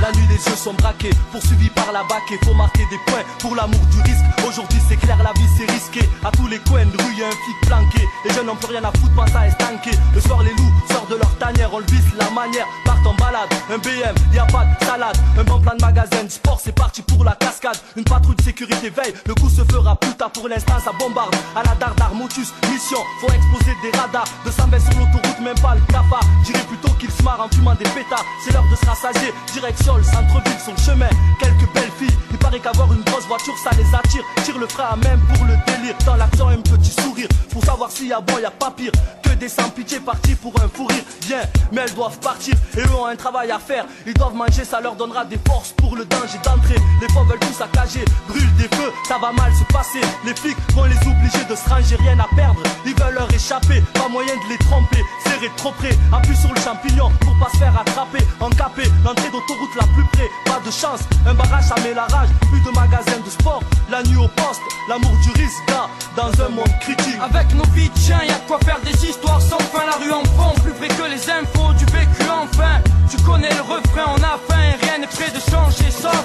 La nuit, les yeux sont braqués, poursuivis par la bac faut marquer des points pour l'amour du risque. Aujourd'hui, c'est clair, la vie c'est risqué. À tous les coins de rue, y a un flic planqué. Les jeunes n'ont plus rien à foutre, pas ça estanqué. Le soir, les loups sortent de leur tanière, on le visse la manière. Partent en balade, un BM, y a pas de salade. Un bon plan de magasin, de sport, c'est parti pour la cascade. Une patrouille de sécurité veille, le coup se fera plus tard pour l'instant, ça bombarde. À la dardar, motus, mission, faut exploser des radars. 220 sur l'autoroute, même pas le cafard. J'irai plutôt qu'ils se marrent en fumant des pétards. C'est l'heure de se rassasier, direction le centre-ville, son chemin. Quelques belles filles, il paraît qu'avoir une grosse voiture, ça les attire. Tire le frein à même pour le délire. Dans l'action, un petit sourire. Pour savoir s'il y a bon, y a pas pire. Que des sans-pitié partis pour un fou rire. Bien, mais elles doivent partir et eux ont un travail à faire. Ils doivent manger, ça leur donnera des forces pour le danger d'entrer. Les fois veulent tout saccager, brûlent des feux, ça va mal se passer. Les flics vont les obliger de se ranger, rien à perdre. Ils veulent leur échapper, pas moyen de les tromper. Serrer trop près, appuie sur le champignon pour pas se faire attraper. Encapé, l'entrée d'autoroute plus près, pas de chance. Un barrage, ça met la rage, plus de magasins de sport. La nuit au poste, l'amour du risque, gars, dans un monde critique. Avec nos vies de chien, y a de quoi faire des histoires sans fin. La rue en fond, plus vrai que les infos du vécu enfin. Tu connais le refrain, on a faim, et rien n'est prêt de changer, sauf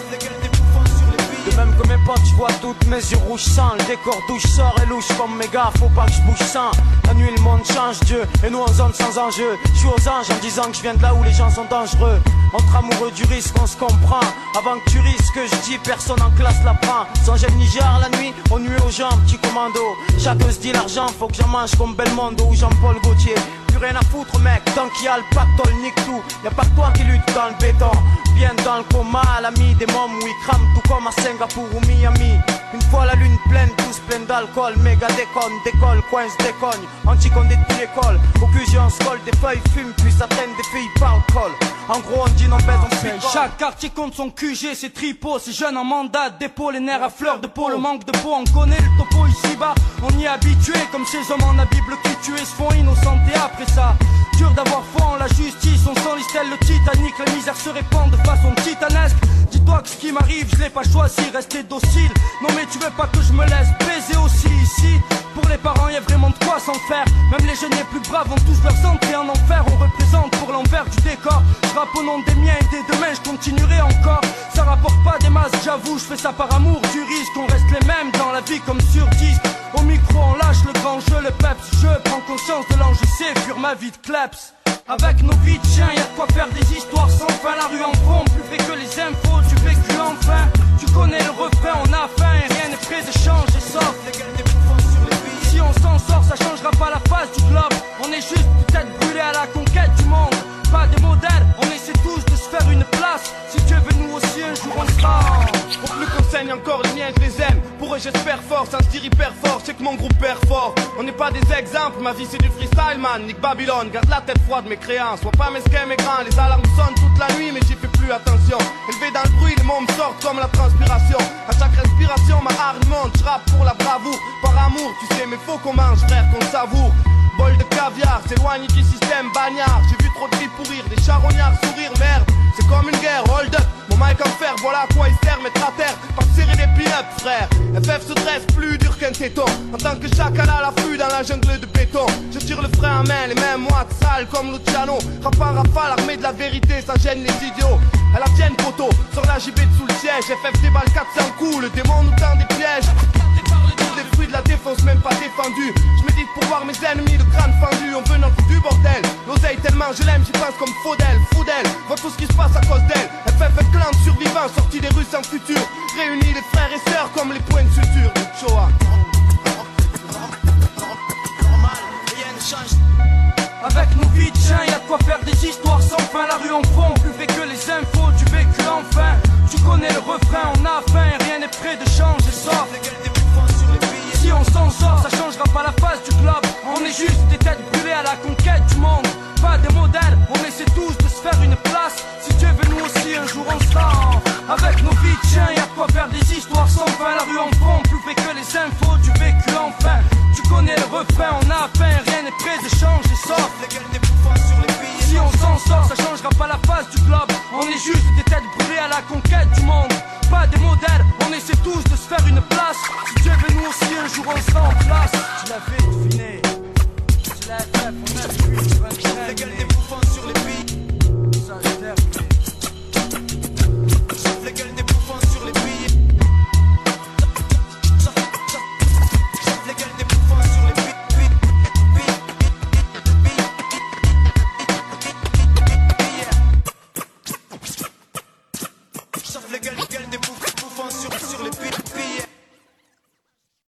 De même que mes potes, je vois toutes mes yeux rouges sang. Le décor douche sort et louche comme mes gars, faut pas que je bouge sans. La nuit, le monde change, Dieu, et nous en zone sans enjeu. Je suis aux anges en disant que je viens de là où les gens sont dangereux. Entre amoureux du risque, on se comprend. Avant que tu risques, je dis, personne en classe la prend. Sans gel Niger, la nuit, on nuit aux gens, petit commando. Chacun se dit l'argent, faut que j'en mange comme Belmondo ou Jean-Paul Gaultier. Plus rien à foutre, mec, tant qu'il y a le pactole, nique tout. Y a pas que toi qui lutte dans le béton. Bien dans le coma, l'ami des mômes, oui, crame tout comme à Singapour ou Miami. Une fois la lune pleine, tous pleins d'alcool, méga déconne, décolle, coince, décogne. Anti-condé depuis l'école, au QG on se colle, des feuilles fument, puis ça traîne des filles par le col. En gros, on dit non, baise, on picole. Chaque quartier compte son QG, c'est tripot, c'est jeunes en mandat, dépôt, les nerfs à fleur de peau, le manque de peau, on connaît le topo ici-bas, on y est habitué, comme ces hommes en la Bible qui tués se font innocentés après ça. Dur d'avoir foi en la justice, on sent l'istelle, le Titanic, la misère se répand de façon titanesque. Dis-toi que ce qui m'arrive, je l'ai pas choisi, rester docile. Non mais tu veux pas que je me laisse baiser aussi ici Pour les parents, y a vraiment de quoi s'en faire. Même les jeunes les plus braves ont tous leurs entrées en enfer. On représente pour l'envers du décor. Je rappe au nom des miens et dès demain, je continuerai encore. Ça rapporte pas des masses, j'avoue, je fais ça par amour du risque. On reste les mêmes dans la vie comme sur disque. Au micro, on lâche le grand jeu, le peps. Je prends conscience de l'enjeu, c'est fuir ma vie de kleps. Avec nos vies de chiens, y a de quoi faire des histoires sans fin. La rue en fond, plus vrai que les infos du vécu enfin. Tu connais le refrain, on a faim et rien n'est prêt de changer, sauf les des. Si on s'en sort, ça changera pas la face du globe. On est juste peut-être brûlés à la conquête du monde. Pas de modèle, on essaie tous de se faire une place. Si Dieu veut nous saigne encore, les miens je les aime. Pour eux j'espère fort, ça se hyper fort, c'est que mon groupe perd fort. On n'est pas des exemples, ma vie c'est du freestyle man. Nick Babylone, garde la tête froide mes créances. Sois pas mesquin mes grains, les alarmes sonnent toute la nuit mais j'y fais plus attention. Élevé dans le bruit, les mots me sortent comme la transpiration. À chaque respiration, ma hargne monte, je pour la bravoure. Par amour, tu sais, mais faut qu'on mange frère, qu'on savoure. Bol de caviar, s'éloigne du système bagnard. Trop de filles pourrir, des charognards sourire, merde. C'est comme une guerre, hold up. Mon mic en fer, voilà à quoi il sert, mettre à terre. Pas serrer les pin-up, frère. FF se dresse plus dur qu'un téton. En tant que chacal à l'affût dans la jungle de béton. Je tire le frein à main, les mêmes moites sales comme Luciano. Rap en rafale, armée de la vérité, ça gêne les idiots. À la tienne, poteau, sur la JB sous le siège. FF déballe 400 coups, le démon nous tend des pièges. Fruits de la défense, même pas défendus. Je médite pour voir mes ennemis, le crâne fendu. On veut notre du bordel. L'oseille tellement je l'aime, j'y pense comme Faudel. Faudel, voit tout ce qui se passe à cause d'elle. FF clan de survivants, sortis des rues sans futur. Réunis les frères et sœurs comme les points de suture Shoah. Avec nos vies de chien, y'a de quoi faire des histoires sans fin. La rue en fond, plus fait que les infos du vécu enfin. Tu connais le refrain, on a faim, rien n'est prêt de changer, sort. On s'en sort, ça changera pas la face du globe. On est juste des têtes brûlées à la conquête du monde. Pas des modèles, on essaie tous de se faire une place. Si Dieu veut nous aussi, un jour on sera. Avec nos vies chien, y'a quoi faire des histoires sans fin. La rue en fond, plus fait que les infos du vécu enfin. Tu connais le refrain, on a faim, rien n'est prêt de changer, sort. Si on s'en sort, ça changera pas la face du globe. On est juste des têtes brûlées à la conquête du monde pas des modèles, on essaie tous de se faire une place. Si Dieu veut nous aussi un jour on s'en place. Tu l'avais deviné, tu l'avais fait pour neuf plus vingt-cinq. La gueule des bouffons sur les pics, ça se termine. La gueule